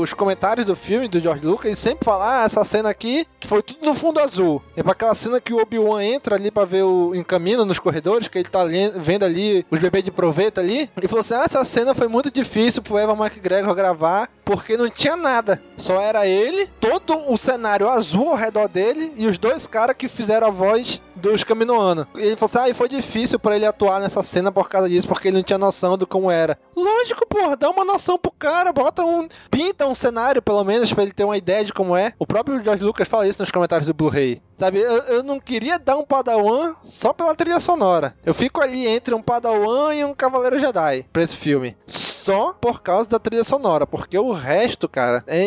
os comentários do filme do George Lucas, ele sempre fala: ah, essa cena aqui foi tudo no fundo azul. É pra aquela cena que o Obi-Wan entra ali pra ver o encaminho nos corredores, que ele tá vendo ali os bebês de proveta ali. E falou assim: ah, essa cena foi muito difícil pro Evan McGregor gravar, porque não tinha nada. Só era ele, todo o cenário azul ao redor dele e os dois caras que fizeram a voz dos Caminoano. Ele falou assim: ah, e foi difícil para ele atuar nessa cena por causa disso, porque ele não tinha noção do como era. Lógico, porra, dá uma noção pro cara, bota um. Pinta um cenário, pelo menos, para ele ter uma ideia de como é. O próprio George Lucas fala isso nos comentários do Blu-ray. Sabe, eu, eu, não queria dar um Padawan só pela trilha sonora. Eu fico ali entre um Padawan e um Cavaleiro Jedi pra esse filme. Só por causa da trilha sonora, porque o resto, cara, é,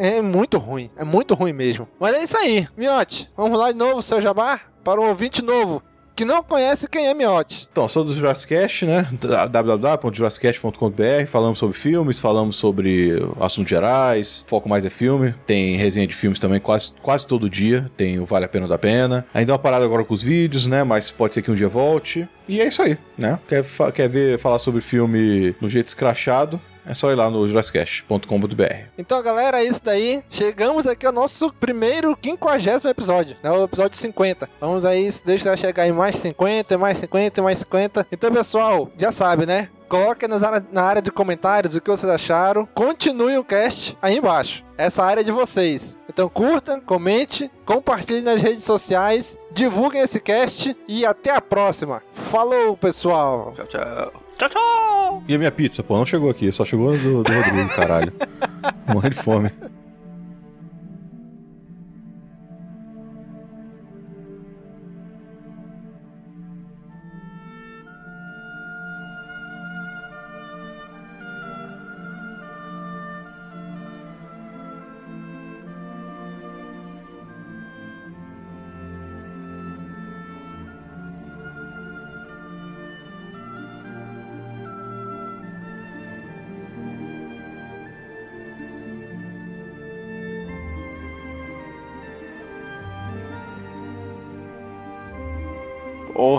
é, é muito ruim. É muito ruim mesmo. Mas é isso aí, Miote. Vamos lá de novo, seu Jabá? Para um ouvinte novo que não conhece quem é Miotti. Então, sou do Jurassic né? www.jurassicast.com.br. Falamos sobre filmes, falamos sobre assuntos gerais, foco mais é filme. Tem resenha de filmes também quase, quase todo dia. Tem o Vale a Pena da Pena. Ainda uma parada agora com os vídeos, né? Mas pode ser que um dia volte. E é isso aí, né? Quer, quer ver falar sobre filme no jeito escrachado? É só ir lá no jurassicast.com.br. Então, galera, é isso daí. Chegamos aqui ao nosso primeiro quinquagésimo episódio, né? O episódio 50. Vamos aí deixar chegar em mais 50, mais 50, mais 50. Então, pessoal, já sabe, né? Coloquem na área de comentários o que vocês acharam. Continue o cast aí embaixo. Essa área é de vocês. Então curta, comente, compartilhe nas redes sociais, divulguem esse cast e até a próxima. Falou, pessoal. Tchau, tchau. Tchau, tchau. E a minha pizza, pô, não chegou aqui, só chegou do, do Rodrigo, caralho. Morrendo de fome.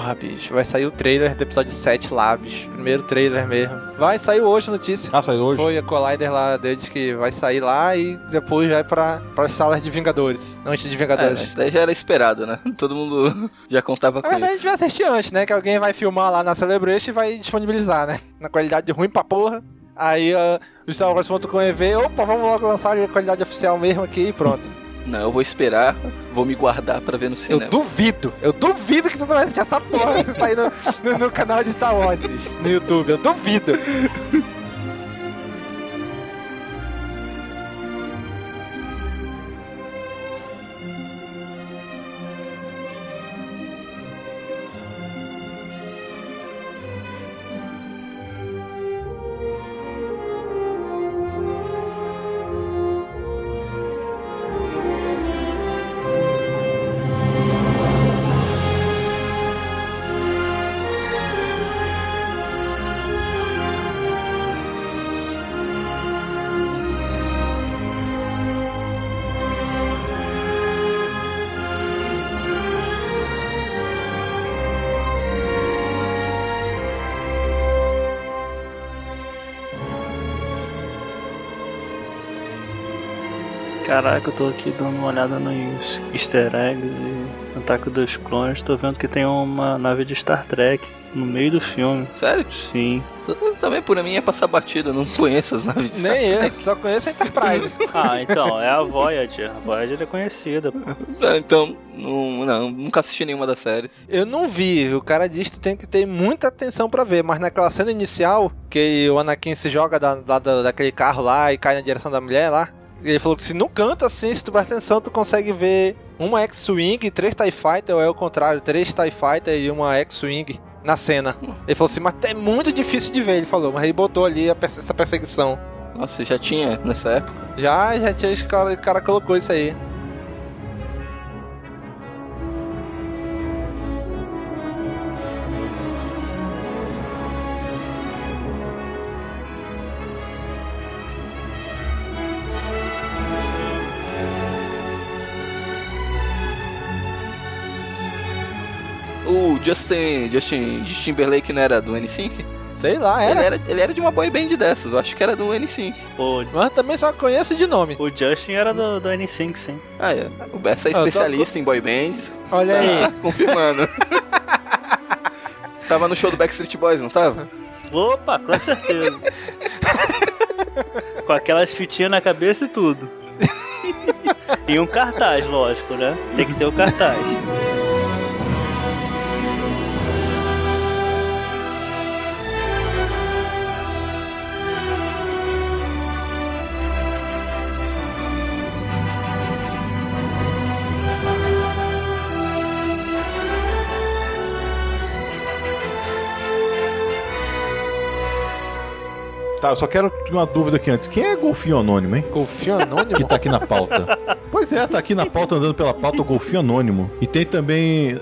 Porra, bicho. Vai sair o trailer do episódio 7 lá, bicho. Primeiro trailer mesmo. Vai, saiu hoje a notícia. Ah, saiu hoje? Foi a Collider lá, deu de que vai sair lá e depois vai pra, pra salas de Vingadores. Antes de É, Vingadores. isso daí já era esperado, né? Todo mundo já contava Na com verdade, a isso. gente vai assistir antes, né? Que alguém vai filmar lá na Celebration e vai disponibilizar, né? Na qualidade ruim pra porra. Aí uh, o Star Wars.com EV, opa, vamos logo lançar a qualidade oficial mesmo aqui e pronto. Não, eu vou esperar, vou me guardar pra ver no Eu cinema. duvido, eu duvido que tu não vai deixar essa porra sair no, no, no canal de Star Wars, no YouTube, eu duvido. Caraca, eu tô aqui dando uma olhada nos easter eggs e Ataque dos Clones. Tô vendo que tem uma nave de Star Trek no meio do filme. Sério? Sim. Eu- Também por mim é passar batida, eu não conheço as naves de Star Nem eu, Trek. só conheço a Enterprise. Ah, então, é a Voyager. A Voyager é conhecida. Ah, Então, não, não, nunca assisti nenhuma das séries. Eu não vi, o cara diz que tem que ter muita atenção pra ver, mas naquela cena inicial, que o Anakin se joga da- da- daquele carro lá e cai na direção da mulher lá, ele falou que se no canto assim, se tu prestar atenção, tu consegue ver uma X-Wing, três TIE Fighter, ou é o contrário, três TIE Fighter e uma X-Wing na cena. Ele falou assim, mas é muito difícil de ver, ele falou, mas ele botou ali a perse- essa perseguição. Nossa, já tinha nessa época. Já, já tinha, o cara, o cara colocou isso aí. O Justin, Justin Timberlake não era do N5? Sei lá, Ele era. era, ele era de uma boy band dessas, eu acho que era do N5. O, Mas também só conheço de nome. o Justin era do, do N5, sim. Ah, é. O Bessa é Ah, eu tô- especialista em boy bands. Olha Tá aí. Confirmando. tava no show do Backstreet Boys, não tava? Opa, com certeza. com aquelas fitinhas na cabeça e tudo. e um cartaz, lógico, né? Tem que ter o cartaz. Tá, eu só quero uma dúvida aqui antes. Quem é golfinho anônimo, hein? Golfinho anônimo? Que tá aqui na pauta. pois é, tá aqui na pauta, andando pela pauta, o golfinho anônimo. E tem também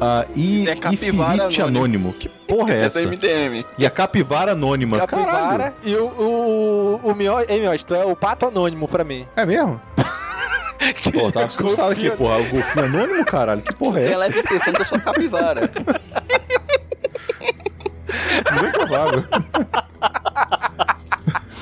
a I, Ifirite anônimo. anônimo. Que porra é Esse essa? é do MDM. E a capivara anônima. Capivara Caralho. e o, o, o Miotti, ei Miotti, tu é o pato anônimo pra mim. É mesmo? Pô, tá assustado aqui, porra. O golfinho anônimo, caralho. Que porra é essa? leve impressão que eu sou capivara. Bem provável.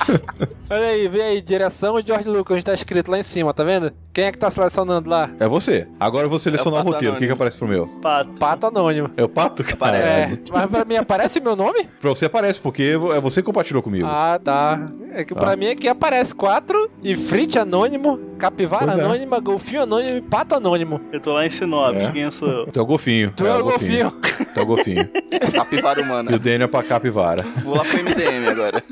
Olha aí, vê aí, direção George Lucas, tá escrito lá em cima, tá vendo? Quem é que tá selecionando lá? É você. Agora eu vou selecionar É o, o roteiro. O que, que aparece pro meu? Pato. Pato Anônimo. É o pato? É, mas pra mim aparece meu nome? Pra você aparece, porque é você que compartilhou comigo. Ah, tá. É que pra Tá. mim aqui aparece quatro, Ifrit Anônimo, Capivara Pois é. Anônima, Golfinho Anônimo e Pato Anônimo. Eu tô lá em Sinop, É. quem sou eu? Tu é o golfinho. Tu é o golfinho. Tu é o golfinho. Capivara e humana. o Daniel é pra capivara. Vou lá pro MDM agora.